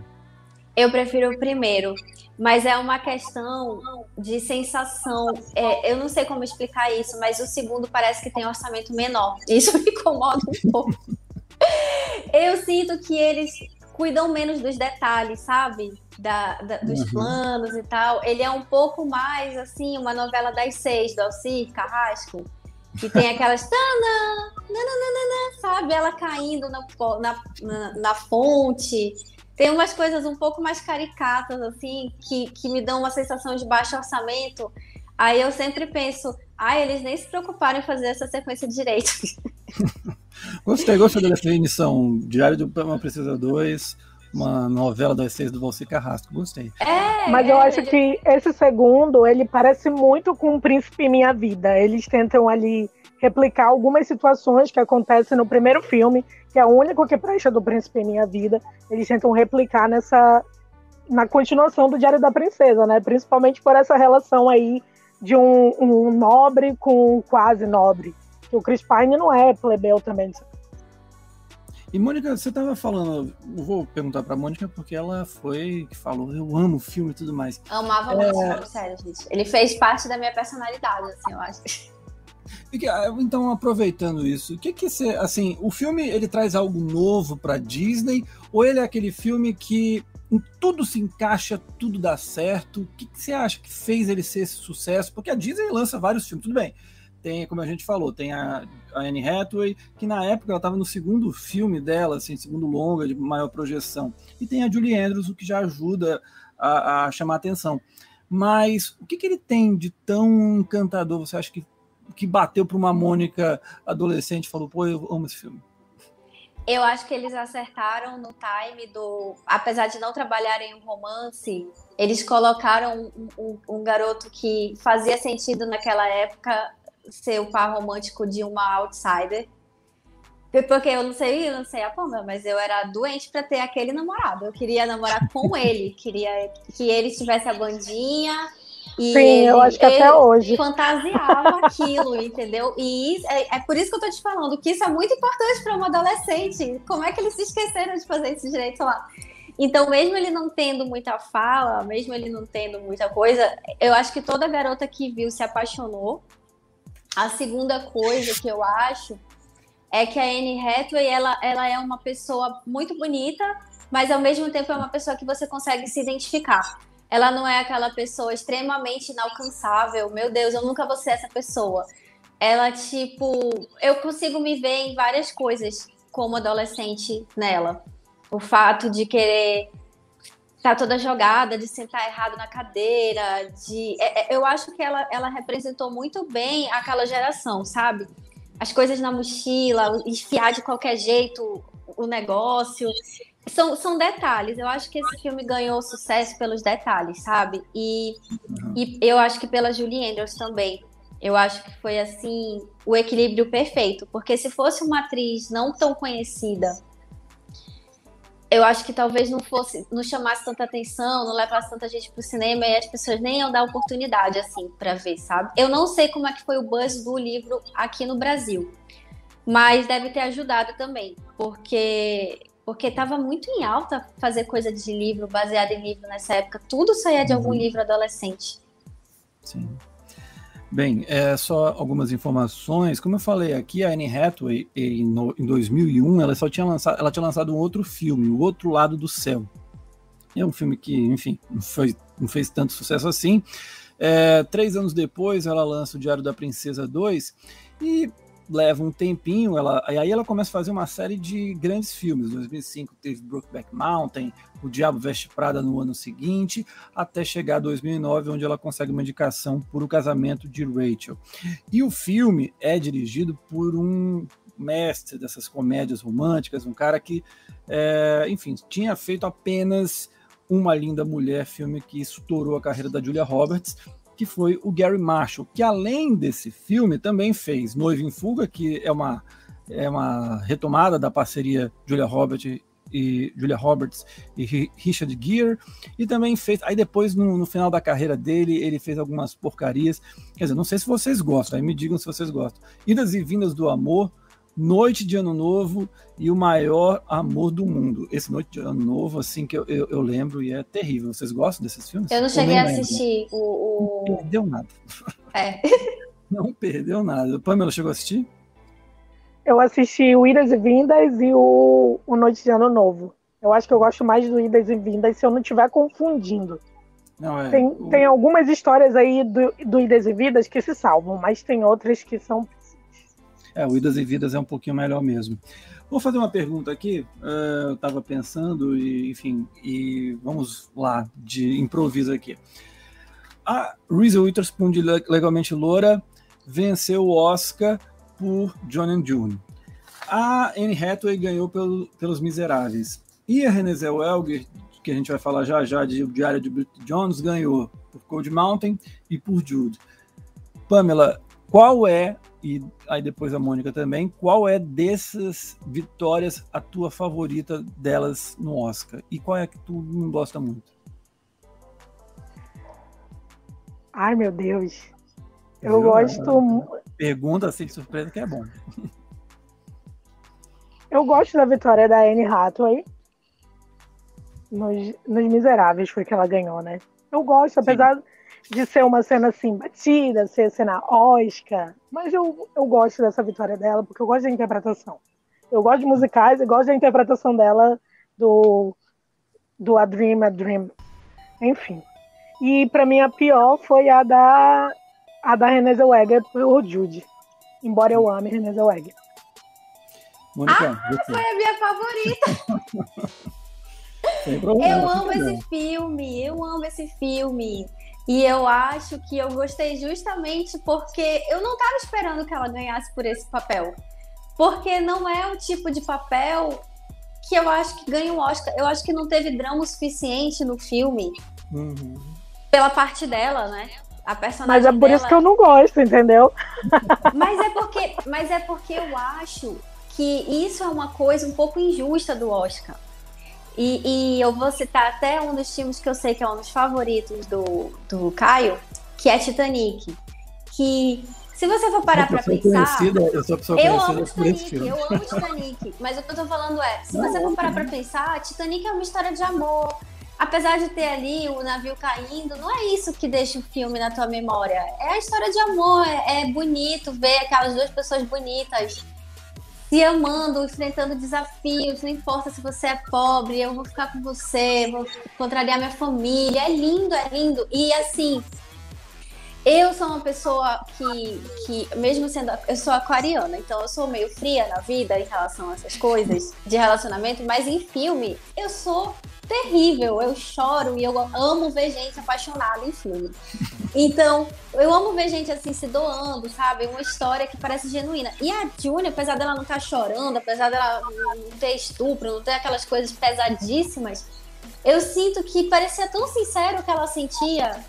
Speaker 3: Eu prefiro o primeiro, mas é uma questão de sensação. É, eu não sei como explicar isso, mas o segundo parece que tem um orçamento menor. Isso me incomoda um pouco. eu sinto que eles cuidam menos dos detalhes, sabe? Da, da dos uhum. planos e tal. Ele é um pouco mais, assim, uma novela das seis do Alcir Carrasco. Que tem aquelas. Tana, nananana, sabe? Ela caindo na, na, na fonte tem umas coisas um pouco mais caricatas, assim, que, que me dão uma sensação de baixo orçamento. Aí eu sempre penso, ah, eles nem se preocuparam em fazer essa sequência direito.
Speaker 1: gostei, gostei da definição. Diário de uma Princesa 2, uma novela das seis do Valci Carrasco. Gostei.
Speaker 3: É,
Speaker 2: Mas eu
Speaker 3: é,
Speaker 2: acho que esse segundo, ele parece muito com o Príncipe Minha Vida. Eles tentam ali replicar algumas situações que acontecem no primeiro filme, que é o único que presta do Príncipe em Minha Vida. Eles tentam replicar nessa na continuação do Diário da Princesa, né? Principalmente por essa relação aí de um, um nobre com um quase nobre. Que o Chris Pine não é plebeu também.
Speaker 1: E Mônica, você estava falando, vou perguntar para Mônica porque ela foi que falou, eu amo o filme e tudo mais.
Speaker 3: Amava muito, é... sério, gente. Ele fez parte da minha personalidade, assim, eu acho.
Speaker 1: Ah, então, aproveitando isso, o que que você, assim, o filme ele traz algo novo para Disney ou ele é aquele filme que tudo se encaixa, tudo dá certo? O que, que você acha que fez ele ser esse sucesso? Porque a Disney lança vários filmes, tudo bem. Tem, como a gente falou, tem a, a Anne Hathaway, que na época ela estava no segundo filme dela, assim, segundo longa, de maior projeção. E tem a Julie Andrews, o que já ajuda a, a chamar atenção. Mas o que, que ele tem de tão encantador? Você acha que que bateu para uma Mônica adolescente e falou: pô, eu amo esse filme?
Speaker 3: Eu acho que eles acertaram no time do. Apesar de não trabalharem um romance, eles colocaram um, um, um, garoto que fazia sentido naquela época ser o par romântico de uma outsider. Porque eu não sei, eu não sei a Pamela, mas eu era doente para ter aquele namorado. Eu queria namorar com ele, queria que ele tivesse a bandinha,
Speaker 2: e Sim, ele, eu acho que até hoje.
Speaker 3: fantasiava aquilo, entendeu? E é, é, por isso que eu tô te falando que isso é muito importante para uma adolescente. Como é que eles se esqueceram de fazer esse direito lá? Então, mesmo ele não tendo muita fala, mesmo ele não tendo muita coisa, eu acho que toda garota que viu se apaixonou. A segunda coisa que eu acho é que a Anne Hathaway, ela, ela é uma pessoa muito bonita, mas ao mesmo tempo é uma pessoa que você consegue se identificar. Ela não é aquela pessoa extremamente inalcançável, meu Deus, eu nunca vou ser essa pessoa. Ela, tipo, eu consigo me ver em várias coisas como adolescente nela. O fato de querer estar tá toda jogada, de sentar errado na cadeira, de. É, é, eu acho que ela, ela representou muito bem aquela geração, sabe? As coisas na mochila, enfiar de qualquer jeito o negócio. São, são detalhes. Eu acho que esse filme ganhou sucesso pelos detalhes, sabe? E, uhum. e eu acho que pela Julie Andrews também. Eu acho que foi assim o equilíbrio perfeito, porque se fosse uma atriz não tão conhecida, eu acho que talvez não fosse, não chamasse tanta atenção, não levasse tanta gente pro cinema e as pessoas nem iam dar oportunidade assim para ver, sabe? Eu não sei como é que foi o buzz do livro aqui no Brasil, mas deve ter ajudado também, porque porque estava muito em alta fazer coisa de livro, baseado em livro nessa época. Tudo saía de algum uhum. livro adolescente.
Speaker 1: Sim. Bem, é, só algumas informações. Como eu falei aqui, a Anne Hathaway, em, no, em 2001, ela só tinha lançado, ela tinha lançado um outro filme, O Outro Lado do Céu. É um filme que, enfim, não, foi, não fez tanto sucesso assim. É, três anos depois, ela lança o Diário da Princesa 2 e leva um tempinho, ela, aí ela começa a fazer uma série de grandes filmes. Em 2005 teve Brokeback Mountain, O Diabo Veste Prada no ano seguinte, até chegar a 2009, onde ela consegue uma indicação por O Casamento de Rachel. E o filme é dirigido por um mestre dessas comédias românticas, um cara que, é, enfim, tinha feito apenas Uma Linda Mulher, filme que estourou a carreira da Julia Roberts, que foi o Gary Marshall, que além desse filme também fez Noiva em Fuga, que é uma, é uma retomada da parceria Julia Roberts e Julia Roberts e Richard Gere, e também fez. Aí depois, no, no, final da carreira dele, ele fez algumas porcarias. Quer dizer, não sei se vocês gostam, aí me digam se vocês gostam. Idas e Vindas do Amor, Noite de Ano Novo e o Maior Amor do Mundo. Esse Noite de Ano Novo, assim, que eu, eu, eu lembro e é terrível. Vocês gostam desses filmes?
Speaker 3: Eu não cheguei a assistir o,
Speaker 1: o... Não perdeu nada.
Speaker 3: É.
Speaker 1: Não perdeu nada. Pamela chegou a assistir?
Speaker 2: Eu assisti o Idas e Vindas e o, o Noite de Ano Novo. Eu acho que eu gosto mais do Idas e Vindas se eu não estiver confundindo. Não, é, tem, o... tem algumas histórias aí do, do Idas e Vidas que se salvam, mas tem outras que são
Speaker 1: é, o Idas e Vidas é um pouquinho melhor mesmo. Vou fazer uma pergunta aqui. Uh, eu estava pensando, e, enfim, e vamos lá, de improviso aqui. A Reese Witherspoon, de Legalmente Loura, venceu o Oscar por John and June. A Anne Hathaway ganhou pelo, pelos Miseráveis. E a Renée Zellweger, que a gente vai falar já já, de O Diário de Bridget Jones, ganhou por Cold Mountain e por Jude. Pamela, qual é e aí depois a Mônica também, qual é dessas vitórias a tua favorita delas no Oscar? E qual é a que tu não gosta muito?
Speaker 2: Ai, meu Deus. Eu gosto.
Speaker 1: Pergunta assim de surpresa que é bom.
Speaker 2: Eu gosto da vitória da Anne Hathaway. Nos, nos Miseráveis foi que ela ganhou, né? Eu gosto, apesar Sim de ser uma cena assim, batida, ser cena Oscar. Mas eu, eu gosto dessa vitória dela, porque eu gosto da interpretação. Eu gosto de musicais e gosto da interpretação dela do, do A Dream, A Dream. Enfim. E para mim a pior foi a da a da Renée Zellweger por Jude. Embora eu ame Renée Zellweger.
Speaker 3: Mônica, ah, foi a minha favorita. eu amo esse filme, eu amo esse filme. E eu acho que eu gostei justamente porque eu não estava esperando que ela ganhasse por esse papel. Porque não é o tipo de papel que eu acho que ganha um Oscar. Eu acho que não teve drama suficiente no filme. Uhum. Pela parte dela, né? A personagem
Speaker 2: Mas é por
Speaker 3: dela...
Speaker 2: isso que eu não gosto, entendeu?
Speaker 3: Mas é porque, mas é porque eu acho que isso é uma coisa um pouco injusta do Oscar. E, e, eu vou citar até um dos filmes que eu sei que é um dos favoritos do, do Caio, que é Titanic. Que Se você for parar para pensar.
Speaker 1: Eu sou pessoa
Speaker 3: eu amo Titanic, eu amo Titanic. mas o que eu tô falando é: se você for parar para pensar, Titanic é uma história de amor. Apesar de ter ali o navio caindo, não é isso que deixa o filme na tua memória. É a história de amor, é, é bonito ver aquelas duas pessoas bonitas se amando, enfrentando desafios, não importa se você é pobre, eu vou ficar com você, vou contrariar minha família. É lindo, é lindo. E assim, eu sou uma pessoa que, que, mesmo sendo. Eu sou aquariana, então eu sou meio fria na vida em relação a essas coisas de relacionamento, mas em filme eu sou terrível. Eu choro e eu amo ver gente apaixonada em filme. Então, eu amo ver gente assim se doando, sabe? Uma história que parece genuína. E a Júnia, apesar dela não estar tá chorando, apesar dela não ter estupro, não ter aquelas coisas pesadíssimas, eu sinto que parecia tão sincero o que ela sentia,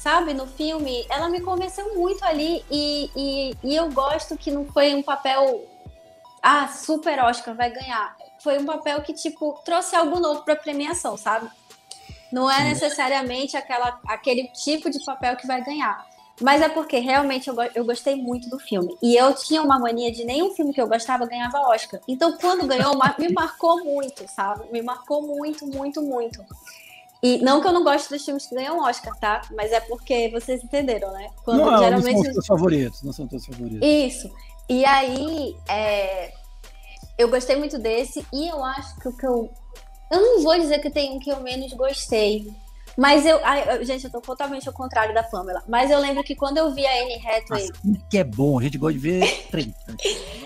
Speaker 3: sabe? No filme. Ela me convenceu muito ali e, e, e eu gosto que não foi um papel. Ah, super Oscar, vai ganhar. Foi um papel que, tipo, trouxe algo novo pra premiação, sabe? Não é necessariamente aquela, aquele tipo de papel que vai ganhar. Mas é porque realmente eu, eu gostei muito do filme. E eu tinha uma mania de nenhum filme que eu gostava ganhava Oscar. Então, quando ganhou, me marcou muito, sabe? Me marcou muito, muito, muito. E não que eu não goste dos filmes que ganham Oscar, tá? Mas é porque vocês entenderam, né?
Speaker 1: Quando não, geralmente. Não são teus favoritos, não são teus favoritos.
Speaker 3: Isso. E aí, é... eu gostei muito desse, e eu acho que o que eu eu não vou dizer que tem um que eu menos gostei. Mas eu. Ai, gente, eu tô totalmente ao contrário da Pamela. Mas eu lembro que quando eu vi a Anne Hathaway.
Speaker 1: Nossa, que é bom, a gente gosta de ver treta.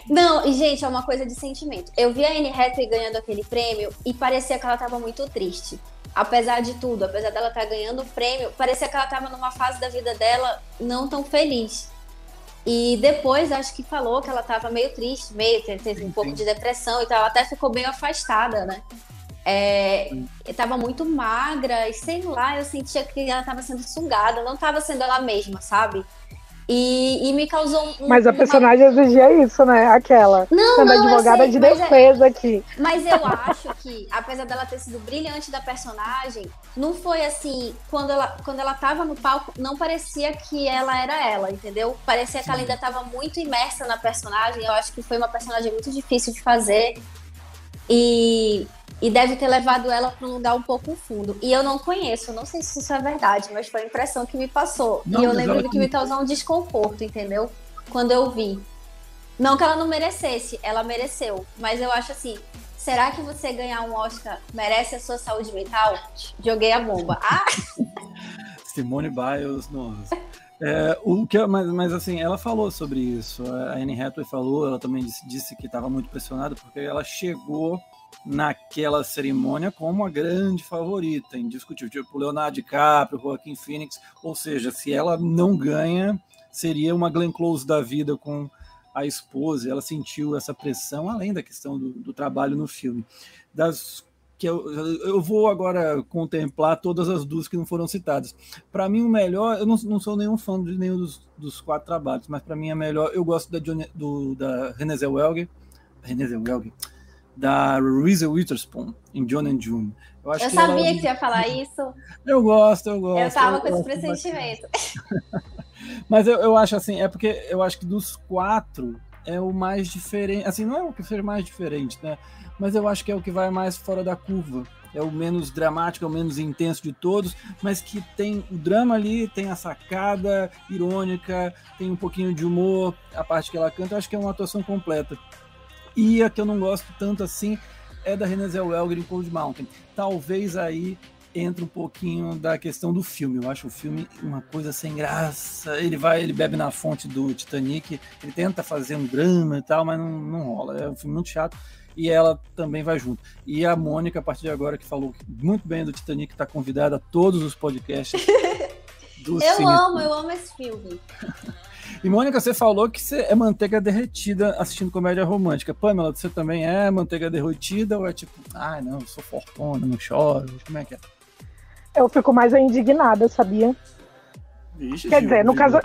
Speaker 3: não, e gente, é uma coisa de sentimento. Eu vi a Anne Hathaway ganhando aquele prêmio e parecia que ela tava muito triste. Apesar de tudo, apesar dela estar tá ganhando o prêmio, parecia que ela tava numa fase da vida dela não tão feliz. E depois acho que falou que ela tava meio triste, meio, teve um pouco de depressão e tal. Ela até ficou bem afastada, né? É, tava muito magra e sei lá, eu sentia que ela tava sendo sugada, não tava sendo ela mesma, sabe? E, e me causou um,
Speaker 2: Mas a personagem exigia isso, né? Aquela.
Speaker 3: Não, sendo não,
Speaker 2: advogada
Speaker 3: sei,
Speaker 2: de é defesa é... aqui.
Speaker 3: Mas eu acho que, apesar dela ter sido brilhante da personagem, não foi assim. Quando ela, quando ela tava no palco, não parecia que ela era ela, entendeu? Parecia que ela ainda tava muito imersa na personagem. Eu acho que foi uma personagem muito difícil de fazer. E e deve ter levado ela para um lugar um pouco fundo. E eu não conheço, não sei se isso é verdade, mas foi a impressão que me passou. Não, e eu lembro que me causou um desconforto, entendeu? Quando eu vi. Não que ela não merecesse, ela mereceu. Mas eu acho assim, será que você ganhar um Oscar merece a sua saúde mental? Joguei a bomba. Ah!
Speaker 1: Simone Biles, nossa. É, o que, mas, mas assim, ela falou sobre isso. A Anne Hathaway falou, ela também disse, disse que estava muito pressionada porque ela chegou naquela cerimônia como a grande favorita, indiscutível, tipo Leonardo DiCaprio, Joaquim Phoenix, ou seja, se ela não ganha, seria uma Glenn Close da vida com a esposa, ela sentiu essa pressão, além da questão do, do trabalho no filme. Das que eu, eu vou agora contemplar todas as duas que não foram citadas. Para mim, o melhor, eu não, não sou nenhum fã de nenhum dos, dos quatro trabalhos, mas para mim é melhor. Eu gosto da, Johnny, do, da Renée Zellweger, Renée Zellweger, da Reese Witherspoon em John and June.
Speaker 3: Eu, eu sabia ela... que você ia falar isso.
Speaker 1: Eu gosto, eu gosto.
Speaker 3: Eu tava com esse pressentimento.
Speaker 1: Mas eu, eu acho assim, é porque eu acho que dos quatro é o mais diferente. Assim, não é o que seja mais diferente, né? Mas eu acho que é o que vai mais fora da curva. É o menos dramático, é o menos intenso de todos, mas que tem o drama ali, tem a sacada irônica, tem um pouquinho de humor, a parte que ela canta, eu acho que é uma atuação completa. E a que eu não gosto tanto assim é da Renée Zellweger em Cold Mountain. Talvez aí entre um pouquinho da questão do filme. Eu acho o filme uma coisa sem graça. Ele vai, ele bebe na fonte do Titanic, ele tenta fazer um drama e tal, mas não, não rola. É um filme muito chato. E ela também vai junto. E a Mônica, a partir de agora, que falou muito bem do Titanic, está convidada a todos os podcasts.
Speaker 3: do eu Cine. amo, eu amo esse filme.
Speaker 1: E Mônica, você falou que você é manteiga derretida assistindo comédia romântica. Pamela, você também é manteiga derretida ou é tipo, ah, não, eu sou fortuna, não choro? Como é que é?
Speaker 2: Eu fico mais indignada, sabia? Vixe, Quer dizer, no, casa...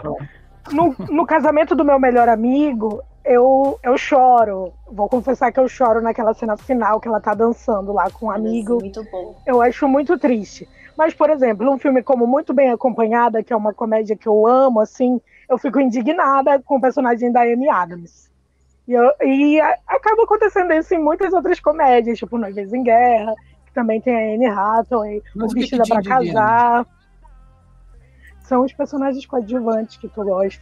Speaker 2: no, no casamento do meu melhor amigo, eu, eu choro. Vou confessar que eu choro naquela cena final que ela tá dançando lá com um amigo.
Speaker 3: Muito bom.
Speaker 2: Eu acho muito triste. Mas, por exemplo, um filme como Muito Bem Acompanhada, que é uma comédia que eu amo, assim, eu fico indignada com o personagem da Amy Adams. E, eu, e a, acaba acontecendo isso em muitas outras comédias, tipo Noivas em Guerra, que também tem a Anne Hathaway,
Speaker 1: Mas
Speaker 2: o Vestida
Speaker 1: indigna?
Speaker 2: Casar. São os personagens coadjuvantes que tu gosta.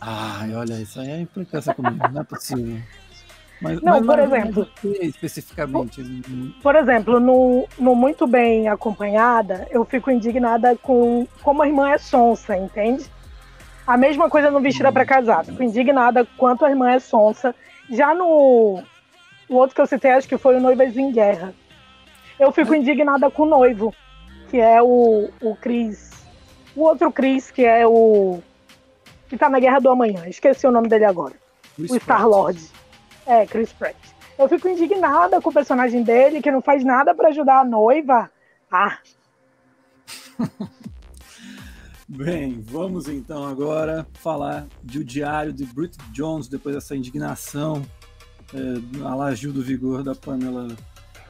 Speaker 1: Ai, olha, isso aí é implicância comigo, não é possível. Mas,
Speaker 2: Não,
Speaker 1: mas-
Speaker 2: por
Speaker 1: mas
Speaker 2: exemplo-
Speaker 1: especificamente.
Speaker 2: Por exemplo, no, no Muito Bem Acompanhada, eu fico indignada com como a irmã é sonsa, entende? A mesma coisa no Vestida pra Casar. Fico indignada quanto a irmã é sonsa. Já no o outro que eu citei, acho que foi o Noivas em Guerra. Eu fico indignada com o noivo, que é o, o Chris. O outro Chris, que é o. que tá na Guerra do Amanhã. Esqueci o nome dele agora. O Star-Lord. É, Chris Pratt. Eu fico indignada com o personagem dele, que não faz nada pra ajudar a noiva. Ah,
Speaker 1: Bem, vamos então agora falar de O Diário de Brit Jones, depois dessa indignação é, a la Gil do Vigor da Pamela,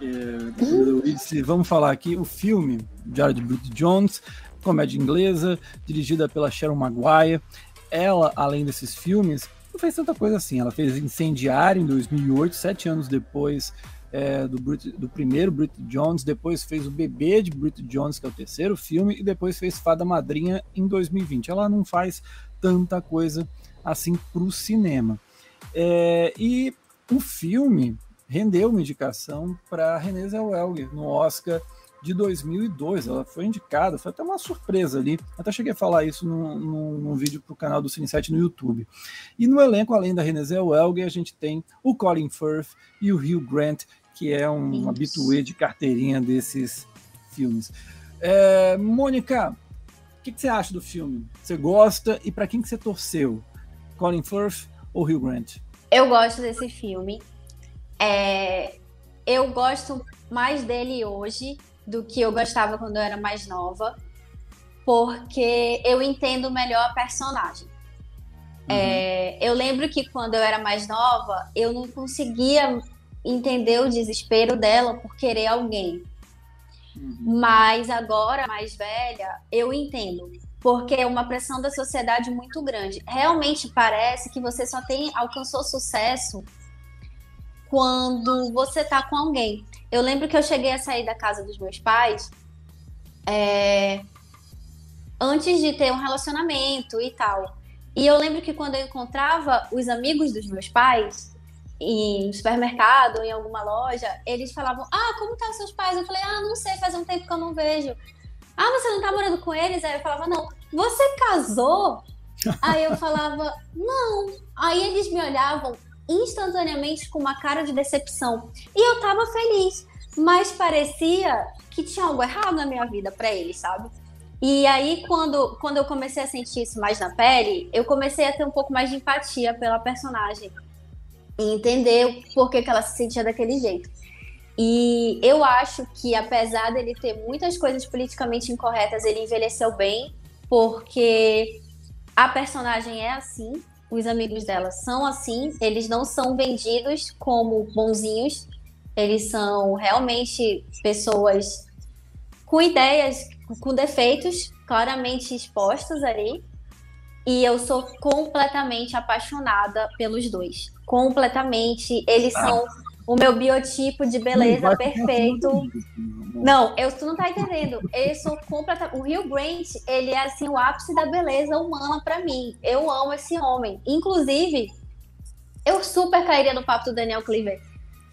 Speaker 1: é, Vamos falar aqui o filme Diário de Brit Jones, comédia inglesa, dirigida pela Sharon Maguire. Ela, além desses filmes, não fez tanta coisa assim. Ela fez Incendiário em 2008, sete anos depois é, do, Brit- do primeiro Brit Jones, depois fez o Bebê de Brit Jones, que é o terceiro filme, e depois fez Fada Madrinha em 2020. Ela não faz tanta coisa assim para o cinema. É, e o filme rendeu uma indicação para Renée Zellweger no Oscar de 2002. Ela foi indicada, foi até uma surpresa ali. Até cheguei a falar isso num, num, num vídeo para o canal do Cine 7 no YouTube. E no elenco, além da Renée Zellweger, a gente tem o Colin Firth e o Hugh Grant, que é um
Speaker 3: Isso.
Speaker 1: habituê de carteirinha desses filmes. É, Mônica, o que, que você acha do filme? Você gosta e para quem que você torceu? Colin Firth ou Hugh Grant?
Speaker 3: Eu gosto desse filme. É, eu gosto mais dele hoje do que eu gostava quando eu era mais nova, porque eu entendo melhor a personagem. É, eu lembro que quando eu era mais nova, eu não conseguia entender o desespero dela por querer alguém.
Speaker 1: Uhum.
Speaker 3: Mas agora, mais velha, eu entendo. Porque é uma pressão da sociedade muito grande. Realmente parece que você só tem alcançou sucesso quando você tá com alguém. Eu lembro que eu cheguei a sair da casa dos meus pais é, antes de ter um relacionamento e tal. E eu lembro que quando eu encontrava os amigos dos meus pais em supermercado ou em alguma loja, eles falavam: Ah, como tá seus pais? Eu falei: Ah, não sei, faz um tempo que eu não vejo. Ah, você não tá morando com eles? Aí eu falava: Não. Você casou? Aí eu falava: Não. Aí eles me olhavam instantaneamente com uma cara de decepção. E eu tava feliz, mas parecia que tinha algo errado na minha vida pra eles, sabe? E aí, quando, quando eu comecei a sentir isso mais na pele, eu comecei a ter um pouco mais de empatia pela personagem. E entender o porquê que ela se sentia daquele jeito. E eu acho que, apesar dele ter muitas coisas politicamente incorretas, ele envelheceu bem, porque a personagem é assim, os amigos dela são assim, eles não são vendidos como bonzinhos, eles são realmente pessoas com ideias, com defeitos claramente expostos ali. E eu sou completamente apaixonada pelos dois. Completamente. Eles
Speaker 1: Ah.
Speaker 3: são o meu biotipo de beleza
Speaker 1: ficar
Speaker 3: perfeito.
Speaker 1: tudo.
Speaker 3: Não, eu, tu não tá entendendo. Eu sou completa. O Rio Grant, ele é assim o ápice da beleza humana pra mim. Eu amo esse homem. Inclusive, eu super cairia no papo do Daniel Cleaver.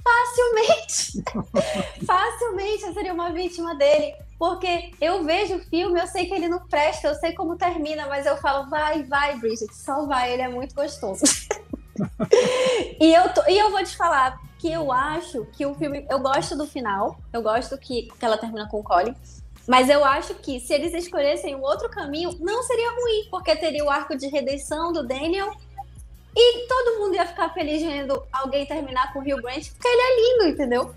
Speaker 3: Facilmente. Facilmente eu seria uma vítima dele. Porque eu vejo o filme, eu sei que ele não presta, eu sei como termina, mas eu falo, vai, vai, Bridget, só vai, ele é muito gostoso. e, eu tô- e eu vou te falar que eu acho que o filme. Eu gosto do final, eu gosto que, que ela termina com o Colin. Mas eu acho que se eles escolhessem um outro caminho, não seria ruim, porque teria o arco de redenção do Daniel. E todo mundo ia ficar feliz vendo alguém terminar com o Hugh Grant, porque ele é lindo, entendeu?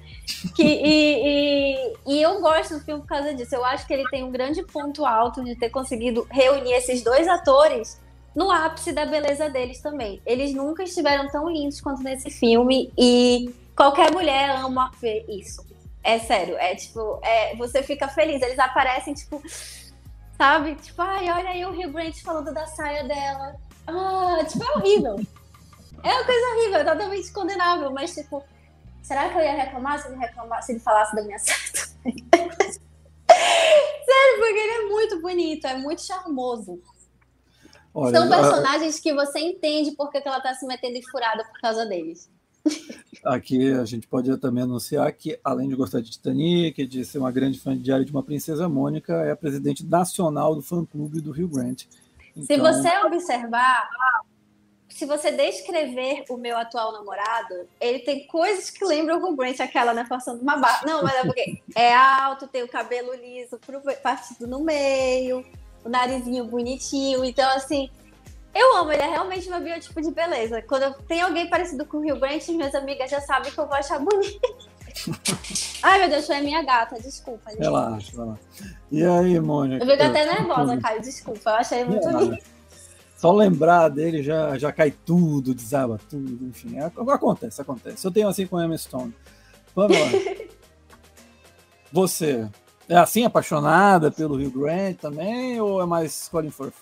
Speaker 3: Que, e, e, e eu gosto do filme por causa disso. Eu acho que ele tem um grande ponto alto de ter conseguido reunir esses dois atores no ápice da beleza deles também. Eles nunca estiveram tão lindos quanto nesse filme e qualquer mulher ama ver isso. É sério, é tipo, é, você fica feliz. Eles aparecem, tipo, sabe? Tipo, ai, olha aí o Hugh Grant falando da saia dela. Ah, tipo, é horrível. É uma coisa horrível, é totalmente condenável, mas tipo, será que eu ia reclamar se ele reclamasse, se ele falasse da minha certa? Sério, porque ele é muito bonito, é muito charmoso. Olha, São personagens a... que você entende porque que ela tá se metendo em furada por causa deles.
Speaker 1: Aqui a gente pode também anunciar que, além de gostar de Titanic, de ser uma grande fã de Diário de uma Princesa Mônica, é a presidente nacional do fã-clube do Rio Grande.
Speaker 3: Então... Se você observar, se você descrever o meu atual namorado, ele tem coisas que lembram o Hugh Grant, aquela, né, forçando uma barra. Não, mas é porque é alto, tem o cabelo liso partido no meio, o narizinho bonitinho. Então, assim, eu amo, ele é realmente meu biotipo de beleza. Quando tem alguém parecido com o Rio Grant, minhas amigas já sabem que eu vou achar bonito. Ai, meu Deus, foi a minha gata, desculpa.
Speaker 1: Gente. Relaxa, lá. E aí, Mônica?
Speaker 3: Eu fico até nervosa, Caio, desculpa, eu achei muito lindo.
Speaker 1: Só lembrar dele já, já cai tudo, desaba tudo, enfim. É, acontece, acontece. Eu tenho assim com Emma Stone. Vamos lá. Você é assim apaixonada pelo Rio Grande também ou é mais Colin Firth?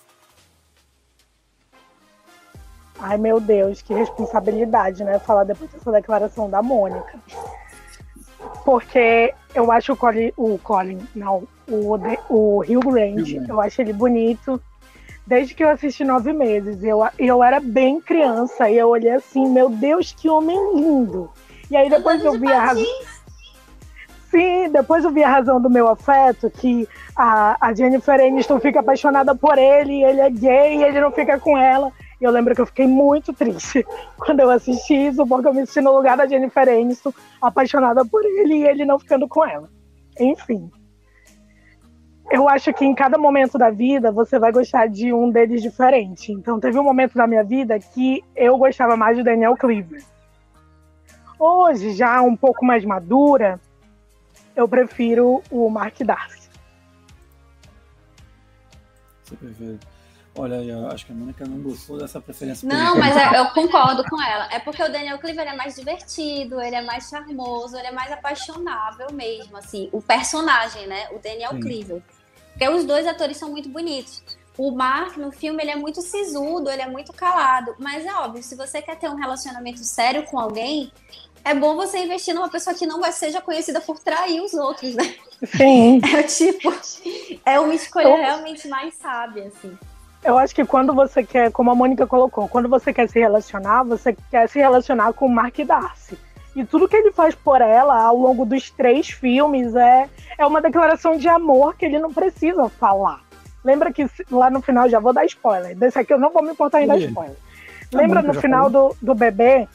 Speaker 2: Ai, meu Deus, que responsabilidade, né? Falar depois dessa declaração da Mônica. Porque eu acho o Colin, o Colin não, o, o Rio Grande, eu acho ele bonito. Desde que eu assisti nove meses, eu, eu era bem criança e eu olhei assim, meu Deus, que homem lindo. E aí depois eu vi a razão. Sim, depois eu vi a razão do meu afeto, que a, a Jennifer Aniston fica apaixonada por ele, ele é gay ele não fica com ela. E eu lembro que eu fiquei muito triste quando eu assisti isso, porque eu me senti no lugar da Jennifer Aniston, apaixonada por ele e ele não ficando com ela. Enfim. Eu acho que em cada momento da vida você vai gostar de um deles diferente. Então teve um momento da minha vida que eu gostava mais de Daniel Cleaver. Hoje, já um pouco mais madura, eu prefiro o Mark Darcy.
Speaker 1: Você prefere? Olha, eu acho que a Mônica não gostou dessa preferência.
Speaker 3: Não, mas é, eu concordo com ela. É porque o Daniel Cleaver é mais divertido, ele é mais charmoso, ele é mais apaixonável mesmo, assim, o personagem, né? O Daniel Sim. Cleaver. Porque os dois atores são muito bonitos. O Mark, no filme, ele é muito sisudo, ele é muito calado. Mas é óbvio, se você quer ter um relacionamento sério com alguém, é bom você investir numa pessoa que não vai seja conhecida por trair os outros, né?
Speaker 2: Sim.
Speaker 3: É tipo, é uma escolha realmente mais sábia, assim.
Speaker 2: Eu acho que quando você quer, como a Mônica colocou, quando você quer se relacionar, você quer se relacionar com o Mark Darcy. E tudo que ele faz por ela ao longo dos três filmes é, é uma declaração de amor que ele não precisa falar. Lembra que lá no final, já vou dar spoiler, desse aqui eu não vou me importar em dar spoiler. Tá Lembra no final do, do bebê,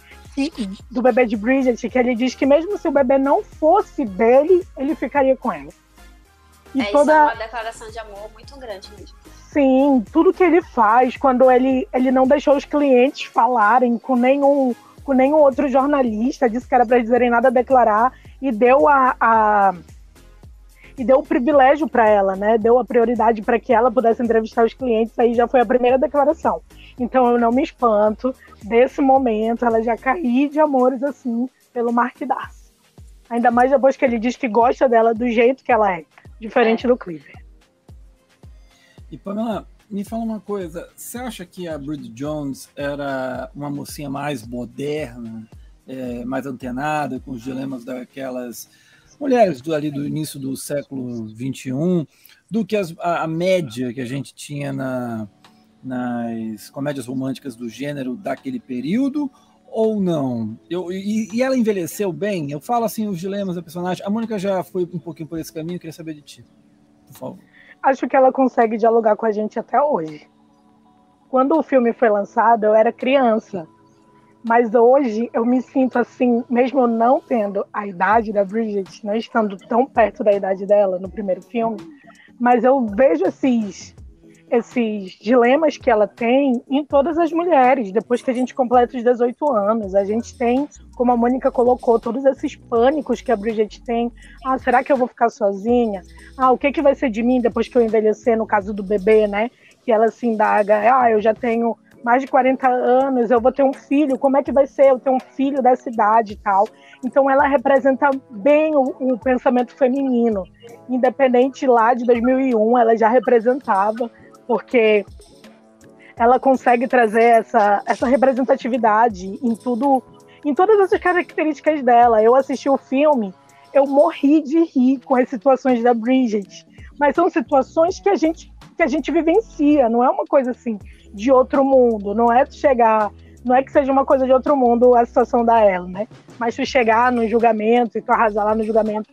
Speaker 2: do bebê de Bridget, que ele diz que mesmo se o bebê não fosse dele, ele ficaria com ela.
Speaker 3: E é, toda... isso é uma declaração de amor muito grande mesmo.
Speaker 2: Sim, tudo que ele faz, quando ele, ele não deixou os clientes falarem com nenhum, com nenhum outro jornalista, disse que era para dizerem nada a declarar, e deu a, a e deu o privilégio para ela, né? Deu a prioridade para que ela pudesse entrevistar os clientes, aí já foi a primeira declaração. Então eu não me espanto desse momento ela já cair de amores assim pelo Mark Darcy. Ainda mais depois que ele diz que gosta dela do jeito que ela é, diferente é. do Cleaver.
Speaker 1: E Pamela, me fala uma coisa, você acha que a Bridget Jones era uma mocinha mais moderna, é, mais antenada com os dilemas daquelas mulheres do, ali do início do século XXI, do que as, a, a, média que a gente tinha na, nas comédias românticas do gênero daquele período, ou não? Eu, e, e, ela envelheceu bem? Eu falo assim os dilemas da personagem. A Mônica já foi um pouquinho por esse caminho, queria saber de ti, por favor
Speaker 2: acho que ela consegue dialogar com a gente até hoje. Quando o filme foi lançado, eu era criança. Mas hoje eu me sinto assim, mesmo eu não tendo a idade da Bridget, não estando tão perto da idade dela no primeiro filme, mas eu vejo esses esses dilemas que ela tem em todas as mulheres, depois que a gente completa os 18 anos. A gente tem, como a Mônica colocou, todos esses pânicos que a Bridget tem. Ah, será que eu vou ficar sozinha? Ah, o que, que vai ser de mim depois que eu envelhecer, no caso do bebê, né? Que ela se indaga, ah, eu já tenho mais de 40 anos, eu vou ter um filho, como é que vai ser eu ter um filho dessa idade e tal? Então ela representa bem o, o pensamento feminino. Independente lá de 2001, ela já representava porque ela consegue trazer essa, essa representatividade em tudo, em todas essas características dela. Eu assisti o filme, eu morri de rir com as situações da Bridget, mas são situações que a gente que a gente vivencia, não é uma coisa assim de outro mundo, não é chegar, não é que seja uma coisa de outro mundo a situação da ela, né? Mas tu chegar no julgamento e tu arrasar lá no julgamento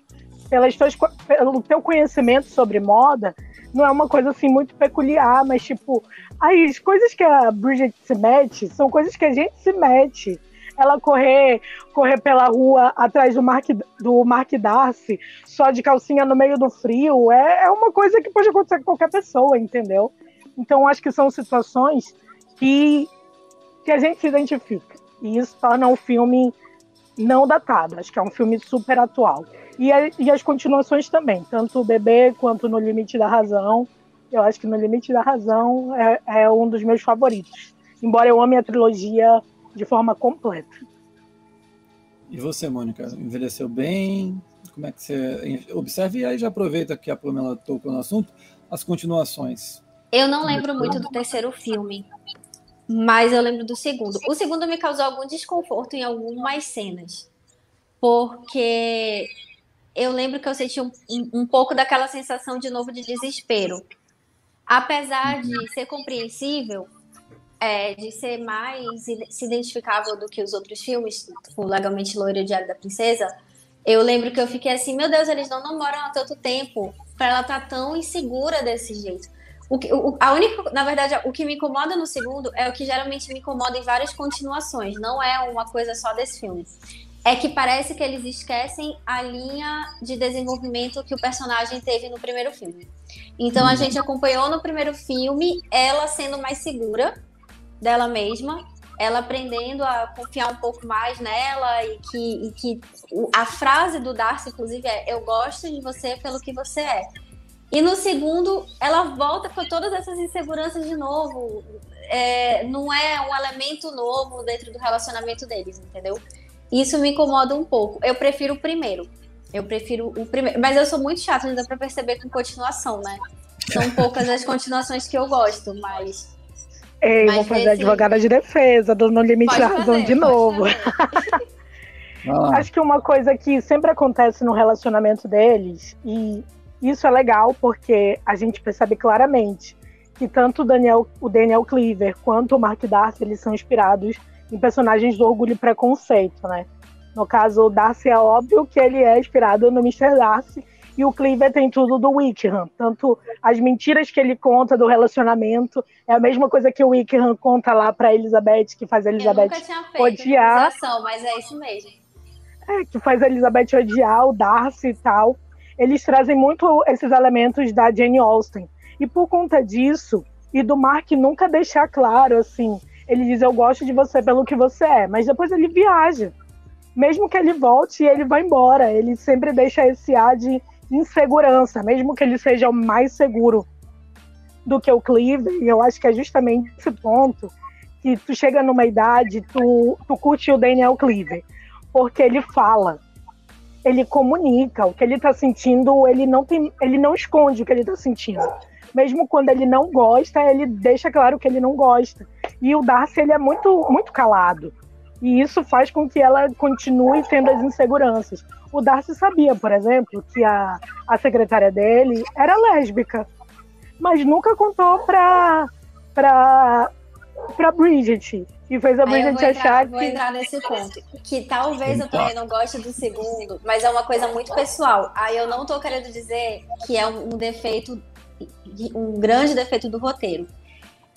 Speaker 2: pelas tuas, pelo teu conhecimento sobre moda, não é uma coisa assim muito peculiar, mas tipo, as coisas que a Bridget se mete são coisas que a gente se mete. Ela correr, correr pela rua atrás do Mark, do Mark Darcy, só de calcinha no meio do frio, é, é uma coisa que pode acontecer com qualquer pessoa, entendeu? Então, acho que são situações que, que a gente se identifica. E isso torna o filme não datado. Acho que é um filme super atual. E, a, e as continuações também, tanto o Bebê quanto No Limite da Razão. Eu acho que No Limite da Razão é, é um dos meus favoritos. Embora eu ame a trilogia de forma completa.
Speaker 1: E você, Mônica, envelheceu bem? Como é que você observa? E aí já aproveita que a Pamela tocou no assunto, as continuações.
Speaker 3: Eu não lembro muito do terceiro filme, mas eu lembro do segundo. O segundo me causou algum desconforto em algumas cenas, porque eu lembro que eu senti um, um, pouco daquela sensação de novo de desespero. Apesar de ser compreensível, é, de ser mais se identificável do que os outros filmes, o Legalmente Loira e o Diário da Princesa, eu lembro que eu fiquei assim, meu Deus, eles não namoram há tanto tempo para ela estar tá tão insegura desse jeito. O, o, a única, na verdade, o que me incomoda no segundo é o que geralmente me incomoda em várias continuações, não é uma coisa só desse filme é que parece que eles esquecem a linha de desenvolvimento que o personagem teve no primeiro filme. Então a uhum. gente acompanhou no primeiro filme ela sendo mais segura dela mesma, ela aprendendo a confiar um pouco mais nela e que, e que a frase do Darcy, inclusive, é: Eu gosto de você pelo que você é. E no segundo, ela volta com todas essas inseguranças de novo. É, não é um elemento novo dentro do relacionamento deles, entendeu? Isso me incomoda um pouco. Eu prefiro o primeiro. Eu prefiro o primeiro. Mas eu sou muito chata, ainda para perceber com continuação, né? São poucas as continuações que eu gosto, mas.
Speaker 2: Ei, mas vou fazer esse... advogada de defesa, do No Limite da Razão de novo. Acho que uma coisa que sempre acontece no relacionamento deles, e isso é legal porque a gente percebe claramente que tanto o Daniel, o Daniel Cleaver quanto o Mark Darcy eles são inspirados em personagens do Orgulho e Preconceito, né? No caso, o Darcy é óbvio que ele é inspirado no Mr. Darcy e o Cleaver tem tudo do Wickham. Tanto as mentiras que ele conta do relacionamento é a mesma coisa que o Wickham conta lá para Elizabeth, que faz a Elizabeth Eu nunca tinha feito odiar.
Speaker 3: Mas é isso mesmo.
Speaker 2: É, que faz a Elizabeth odiar o Darcy e tal. Eles trazem muito esses elementos da Jane Austen. E por conta disso, e do Mark nunca deixar claro, assim, ele diz: Eu gosto de você pelo que você é, mas depois ele viaja. Mesmo que ele volte, ele vai embora. Ele sempre deixa esse ar de insegurança, mesmo que ele seja o mais seguro do que o Cleveland. E eu acho que é justamente esse ponto que tu chega numa idade, tu, tu curte o Daniel Cleaver, porque ele fala, ele comunica o que ele tá sentindo, ele não tem, ele não esconde o que ele tá sentindo. Mesmo quando ele não gosta, ele deixa claro que ele não gosta. E o Darcy ele é muito, muito calado. E isso faz com que ela continue tendo as inseguranças. O Darcy sabia, por exemplo, que a, a secretária dele era lésbica, mas nunca contou pra, pra Bridget. E fez a Bridget achar
Speaker 3: que. Vou entrar nesse ponto. Que talvez eu também não goste do segundo, mas é uma coisa muito pessoal. Aí eu não tô querendo dizer que é um defeito, um grande defeito do roteiro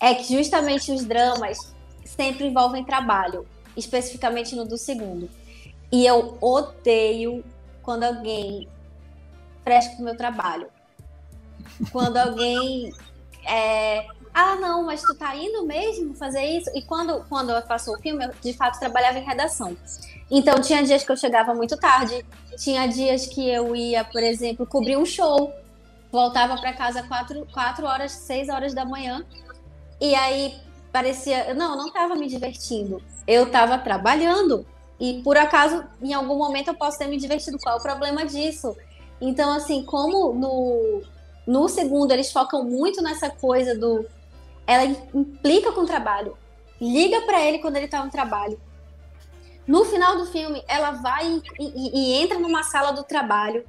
Speaker 3: é que justamente os dramas sempre envolvem trabalho, especificamente no do segundo. E eu odeio quando alguém presta o meu trabalho. Quando alguém é, ah, não, mas tu tá indo mesmo fazer isso? E quando, quando eu faço o filme, eu de fato trabalhava em redação. Então tinha dias que eu chegava muito tarde, tinha dias que eu ia, por exemplo, cobrir um show, voltava para casa 4, quatro horas, 6 horas da manhã, e aí parecia, não, eu não estava me divertindo, eu estava trabalhando. E por acaso, em algum momento eu posso ter me divertido. Qual é o problema disso? Então, assim, como no, no segundo eles focam muito nessa coisa do ela implica com o trabalho, liga para ele quando ele tá no trabalho. No final do filme, ela vai e, e, e entra numa sala do trabalho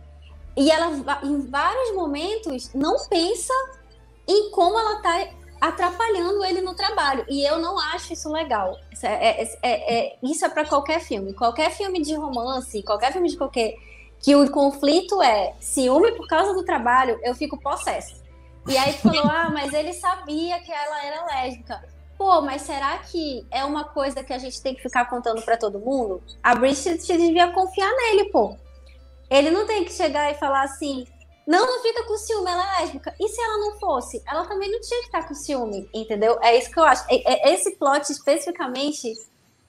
Speaker 3: e ela, em vários momentos, não pensa em como ela tá atrapalhando ele no trabalho. E eu não acho isso legal. Isso é, é, é, é isso é para qualquer filme. Qualquer filme de romance, qualquer filme de qualquer. Que o conflito é ciúme por causa do trabalho, eu fico possessa. E aí falou, ah, mas ele sabia que ela era lésbica. Pô, mas será que é uma coisa que a gente tem que ficar contando para todo mundo? A Bridget devia confiar nele, pô. Ele não tem que chegar e falar assim, não, não fica com ciúme, ela é lésbica. E se ela não fosse? Ela também não tinha que estar com ciúme, entendeu? É isso que eu acho. É, é, esse plot especificamente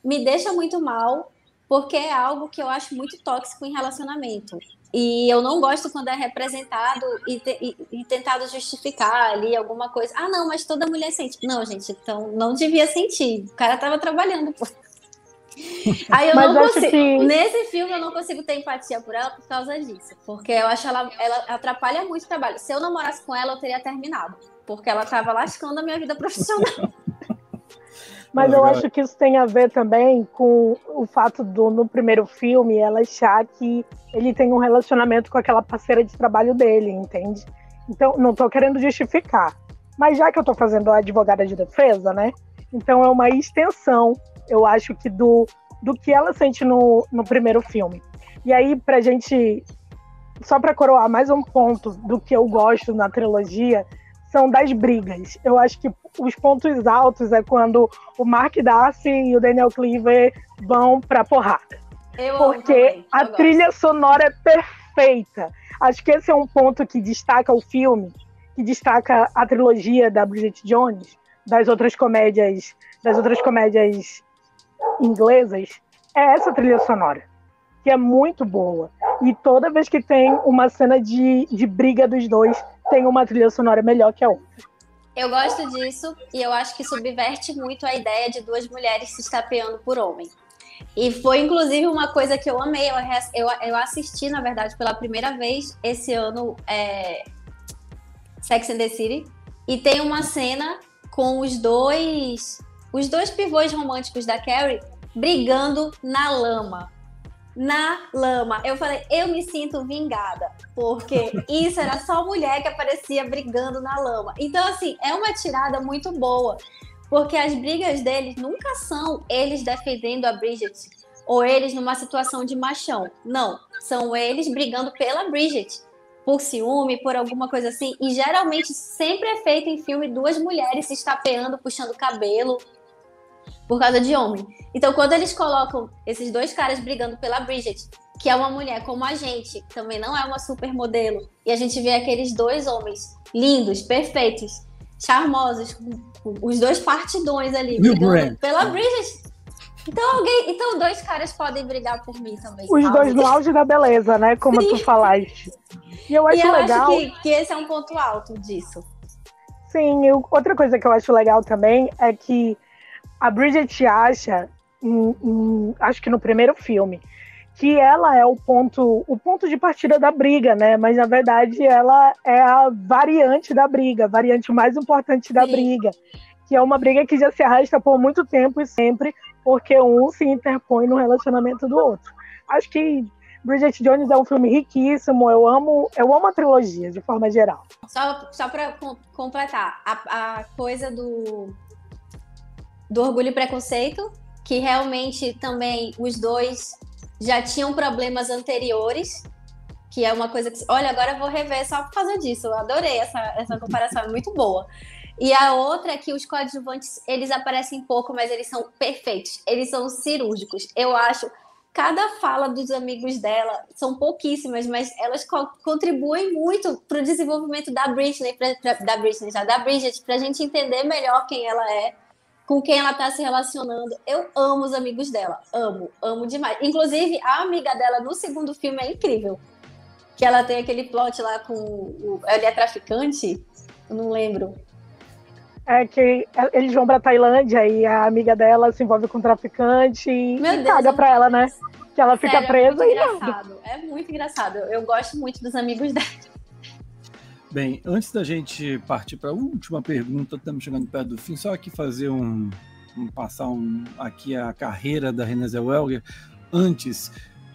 Speaker 3: me deixa muito mal, porque é algo que eu acho muito tóxico em relacionamento. E eu não gosto quando é representado e, te, e, e, tentado justificar ali alguma coisa. Ah, não, mas toda mulher sente. Não, gente, então não devia sentir. O cara tava trabalhando. Pô. Aí eu Mas não consigo. Que... Nesse filme eu não consigo ter empatia por ela por causa disso. Porque eu acho ela, ela atrapalha muito o trabalho. Se eu namorasse com ela, eu teria terminado. Porque ela tava lascando a minha vida profissional.
Speaker 2: Mas eu acho que isso tem a ver também com o fato do, no primeiro filme, ela achar que ele tem um relacionamento com aquela parceira de trabalho dele, entende? Então, não tô querendo justificar. Mas já que eu tô fazendo a advogada de defesa, né? Então é uma extensão eu acho que do, do que ela sente no, no primeiro filme. E aí, pra gente, só para coroar mais um ponto do que eu gosto na trilogia, são das brigas. Eu acho que os pontos altos é quando o Mark Darcy e o Daniel Cleaver vão pra porrada. Eu porque a gosto. trilha sonora é perfeita. Acho que esse é um ponto que destaca o filme, que destaca a trilogia da Bridget Jones, das outras comédias, das outras comédias inglesas é essa trilha sonora, que é muito boa. E toda vez que tem uma cena de, de briga dos dois, tem uma trilha sonora melhor que a outra.
Speaker 3: Eu gosto disso e eu acho que subverte muito a ideia de duas mulheres se estapeando por homem. E foi, inclusive, uma coisa que eu amei. Eu, eu, eu assisti, na verdade, pela primeira vez esse ano é, Sex and the City. E tem uma cena com os dois os dois pivôs românticos da Carrie brigando na lama. Na lama. Eu falei, eu me sinto vingada, porque isso era só mulher que aparecia brigando na lama. Então, assim, é uma tirada muito boa, porque as brigas deles nunca são eles defendendo a Bridget ou eles numa situação de machão. Não, são eles brigando pela Bridget por ciúme, por alguma coisa assim. E geralmente sempre é feito em filme duas mulheres se estapeando, puxando cabelo, por causa de homem. Então, quando eles colocam esses dois caras brigando pela Bridget, que é uma mulher como a gente, também não é uma supermodelo, e a gente vê aqueles dois homens lindos, perfeitos, charmosos, com os dois partidões ali, brigando pela Bridget. Então alguém, então dois caras podem brigar por mim também.
Speaker 2: Os dois no auge da beleza, né? Como Sim. tu falaste.
Speaker 3: E eu acho e eu legal. Acho que, que esse é um ponto alto disso.
Speaker 2: Sim, eu, outra coisa que eu acho legal também é que a Bridget acha, em, em, acho que no primeiro filme, que ela é o ponto, o ponto de partida da briga, né? Mas na verdade ela é a variante da briga, a variante mais importante da Sim. briga, que é uma briga que já se arrasta por muito tempo e sempre, porque um se interpõe no relacionamento do outro. Acho que Bridget Jones é um filme riquíssimo, eu amo, eu amo a trilogia de forma geral.
Speaker 3: Só, só para completar, a, a coisa do do Orgulho e Preconceito, que realmente também os dois já tinham problemas anteriores, que é uma coisa que, olha, agora eu vou rever só por causa disso. Eu adorei essa, essa comparação, é muito boa. E a outra é que os coadjuvantes, eles aparecem pouco, mas eles são perfeitos. Eles são cirúrgicos. Eu acho cada fala dos amigos dela são pouquíssimas, mas elas co contribuem muito para o desenvolvimento da Britney, pra, pra, da Britney, já, da Bridget, para a gente entender melhor quem ela é com quem ela está se relacionando. Eu amo os amigos dela, amo, amo demais. Inclusive, a amiga dela no segundo filme é incrível. Que ela tem aquele plot lá com o. Ele é traficante? Eu não lembro.
Speaker 2: É que eles vão pra Tailândia e a amiga dela se envolve com o traficante e Meu Deus, caga pra ela, né? Que ela fica Sério, presa é
Speaker 3: e engraçado. É muito engraçado. Eu gosto muito dos amigos dela.
Speaker 1: Bem, antes da gente partir para a última pergunta, estamos chegando perto do fim, só aqui fazer um, um passar um, aqui a carreira da Renée Zellweger antes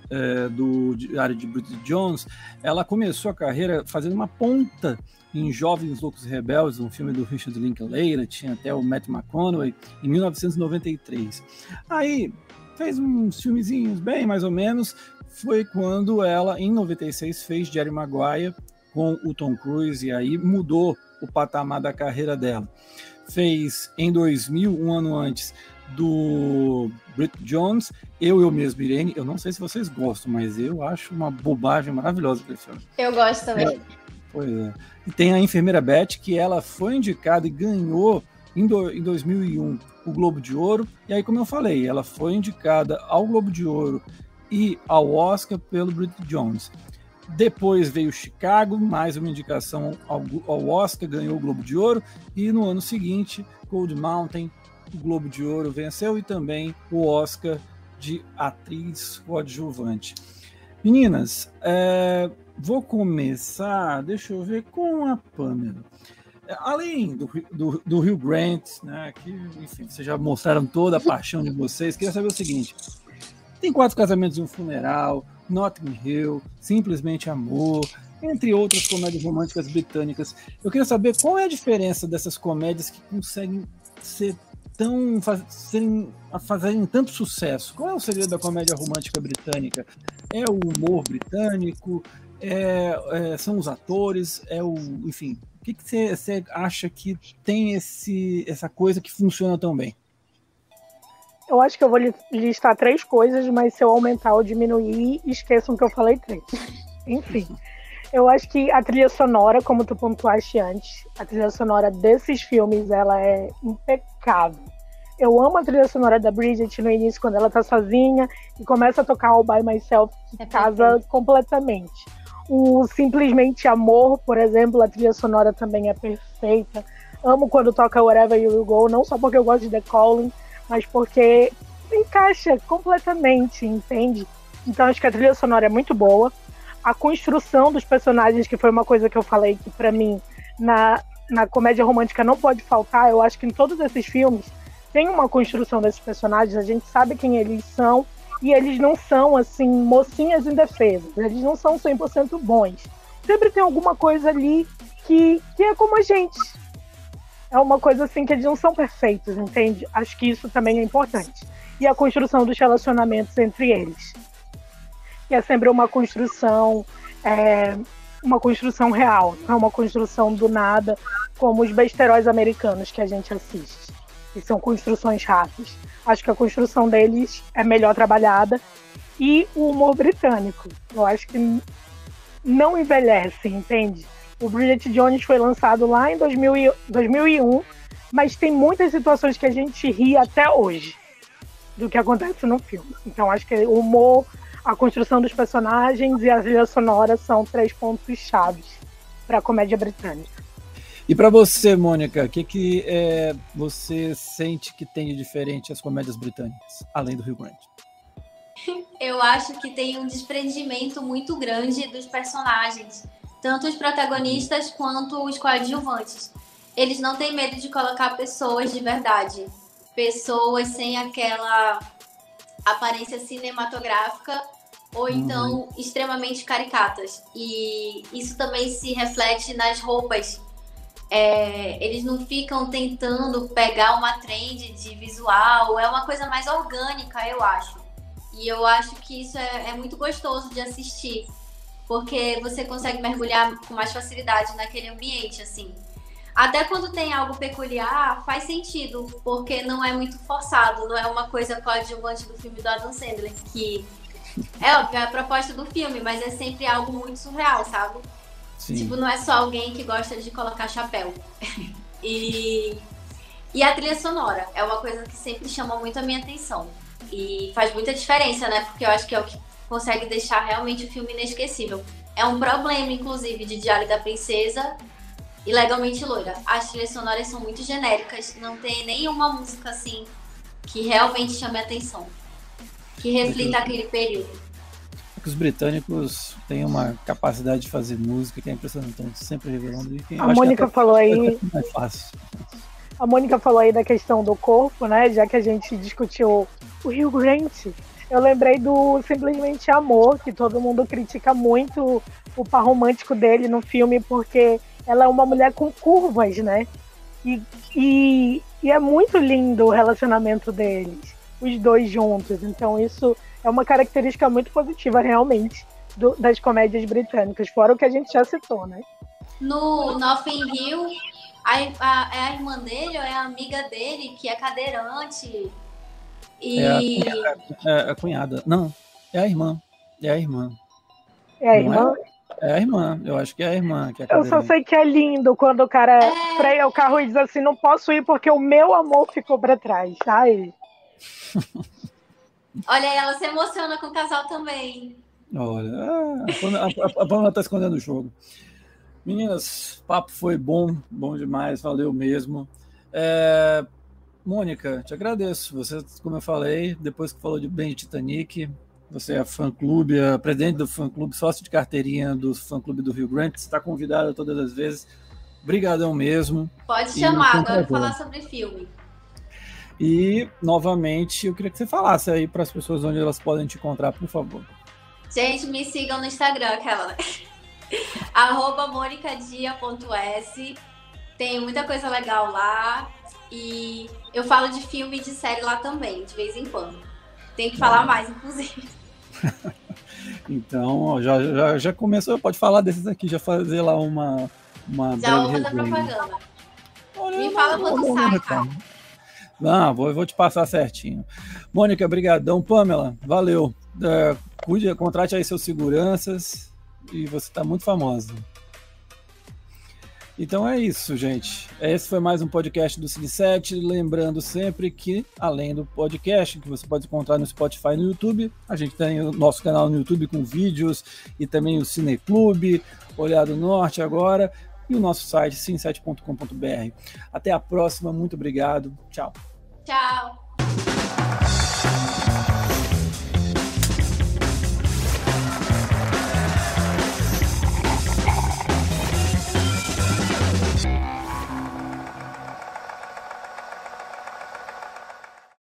Speaker 1: é, do Diário de Bridget Jones, ela começou a carreira fazendo uma ponta em Jovens Loucos Rebeldes, um filme do Richard Linklater, tinha até o Matt McConaughey, em 1993. Aí fez uns filmezinhos bem mais ou menos, foi quando ela, em 96, fez Jerry Maguire com o Tom Cruise, e aí mudou o patamar da carreira dela. Fez em 2000, um ano antes, do Brit Jones, Eu, Eu Mesmo, Irene. Eu não sei se vocês gostam, mas eu acho uma bobagem maravilhosa aquele filme.
Speaker 3: Eu gosto também.
Speaker 1: É, pois é. E tem a enfermeira Beth, que ela foi indicada e ganhou em, do, em 2001 o Globo de Ouro. E aí, como eu falei, ela foi indicada ao Globo de Ouro e ao Oscar pelo Brit Jones. Depois veio Chicago, mais uma indicação ao, ao Oscar, ganhou o Globo de Ouro. E no ano seguinte, Cold Mountain, o Globo de Ouro venceu e também o Oscar de atriz coadjuvante. Meninas, é, vou começar, deixa eu ver, com a Pamela. É, além do, do, do Rio Grant, né, que, enfim, vocês já mostraram toda a paixão de vocês, queria saber o seguinte: tem quatro casamentos e um funeral, Notting Hill, Simplesmente Amor, entre outras comédias românticas britânicas. Eu queria saber qual é a diferença dessas comédias que conseguem ser tão fazerem, fazerem tanto sucesso? Qual é o segredo da comédia romântica britânica? É o humor britânico? É, é, são os atores? É o, enfim, o que você acha que tem esse, essa coisa que funciona tão bem?
Speaker 2: Eu acho que eu vou listar três coisas, mas se eu aumentar ou diminuir, esqueçam que eu falei três. Enfim, eu acho que a trilha sonora, como tu pontuaste antes, a trilha sonora desses filmes, ela é impecável. Eu amo a trilha sonora da Bridget no início, quando ela tá sozinha e começa a tocar All By Myself, que é casa perfeito. completamente. O Simplesmente Amor, por exemplo, a trilha sonora também é perfeita. Amo quando toca Wherever You Will Go, não só porque eu gosto de The Calling, mas porque encaixa completamente, entende? Então acho que a trilha sonora é muito boa. A construção dos personagens, que foi uma coisa que eu falei que para mim na, na comédia romântica não pode faltar, eu acho que em todos esses filmes tem uma construção desses personagens, a gente sabe quem eles são e eles não são assim mocinhas indefesas, eles não são 100% bons. Sempre tem alguma coisa ali que, que é como a gente, é uma coisa assim que eles não são perfeitos, entende? Acho que isso também é importante. E a construção dos relacionamentos entre eles. Que é sempre uma construção, é, uma construção real, não é uma construção do nada, como os besteróis americanos que a gente assiste. Que são construções raças. Acho que a construção deles é melhor trabalhada. E o humor britânico. Eu acho que não envelhece, entende? O Bridget Jones foi lançado lá em 2000, 2001, mas tem muitas situações que a gente ri até hoje do que acontece no filme. Então acho que o humor, a construção dos personagens e a trilha sonora são três pontos chaves para a comédia britânica.
Speaker 1: E para você, Mônica, o que, que é, você sente que tem de diferente as comédias britânicas, além do Rio Grande?
Speaker 3: Eu acho que tem um desprendimento muito grande dos personagens tanto os protagonistas quanto os coadjuvantes. Eles não têm medo de colocar pessoas de verdade, pessoas sem aquela aparência cinematográfica ou uhum. então uhum. extremamente caricatas. E isso também se reflete nas roupas. É, eles não ficam tentando pegar uma trend de visual, é uma coisa mais orgânica, eu acho. E eu acho que isso é, é muito gostoso de assistir porque você consegue mergulhar com mais facilidade naquele ambiente, assim. Até quando tem algo peculiar, faz sentido, porque não é muito forçado, não é uma coisa coadjuvante do filme do Adam Sandler, que é óbvio, é a proposta do filme, mas é sempre algo muito surreal, sabe? Sim. Tipo, não é só alguém que gosta de colocar chapéu. e, e a trilha sonora é uma coisa que sempre chama muito a minha atenção. E faz muita diferença, né? Porque eu acho que é o que consegue deixar realmente o filme inesquecível. É um problema, inclusive, de Diário da Princesa e Legalmente Loira. As trilhas sonoras são muito genéricas, não tem nenhuma música assim que realmente chame a atenção, que reflita aquele período.
Speaker 1: que os britânicos têm uma capacidade de fazer música que é impressionante, então sempre revelando.
Speaker 2: E a Mônica falou aí.
Speaker 1: É fácil.
Speaker 2: A Mônica falou aí da questão do corpo, né? Já que a gente discutiu o Rio Grande, eu lembrei do Simplesmente Amor, que todo mundo critica muito o par romântico dele no filme, porque ela é uma mulher com curvas, né? E, e, e é muito lindo o relacionamento deles, os dois juntos. Então, isso é uma característica muito positiva, realmente, do, das comédias britânicas, fora o que a gente já citou, né?
Speaker 3: No Nothing Hill, a, a, é a irmã dele ou é a amiga dele que é cadeirante?
Speaker 1: E... É, a cunhada, é a cunhada. Não, é a irmã. É a irmã.
Speaker 2: É a irmã?
Speaker 1: É? É a irmã, eu acho que é a irmã. Que é
Speaker 2: a eu só sei que é lindo quando o cara é... freia o carro e diz assim: não posso ir porque o meu amor ficou para trás. Ai.
Speaker 3: Olha, ela se emociona com o casal também.
Speaker 1: Olha, a, a, Pamela tá escondendo o jogo. Meninas, papo foi bom, bom demais, valeu mesmo. É, Mônica, te agradeço. Você, como eu falei, depois que falou de bem de Titanic, você é fã-clube, é presidente do fã-clube, sócio de carteirinha do fã-clube do Rio Grande, está convidada todas as vezes. Obrigadão mesmo.
Speaker 3: Pode chamar, agora falar sobre filme.
Speaker 1: E, novamente, eu queria que você falasse aí para as pessoas onde elas podem te encontrar, por favor.
Speaker 3: Gente, me sigam no Instagram, aquela, né? Arroba monicadia.s. Tem muita coisa legal lá. E eu falo de filme e de série lá também, de vez em quando. Tem que falar mais, inclusive.
Speaker 1: então, já, já, já começou, pode falar desses aqui, já fazer lá uma. uma
Speaker 3: já vou fazer propaganda. Olha, Me fala quando sai, cara.
Speaker 1: Não, vou, vou te passar certinho. Mônica, brigadão. Pamela, valeu. É, cuide, contrate aí seus seguranças e você está muito famosa. Então é isso, gente. Esse foi mais um podcast do Cine 7. Lembrando sempre que, além do podcast, que você pode encontrar no Spotify e no YouTube, a gente tem o nosso canal no YouTube com vídeos e também o Cineclube, Olhado Norte agora, e o nosso site cine7.com.br. Até a próxima, muito obrigado. Tchau.
Speaker 3: Tchau.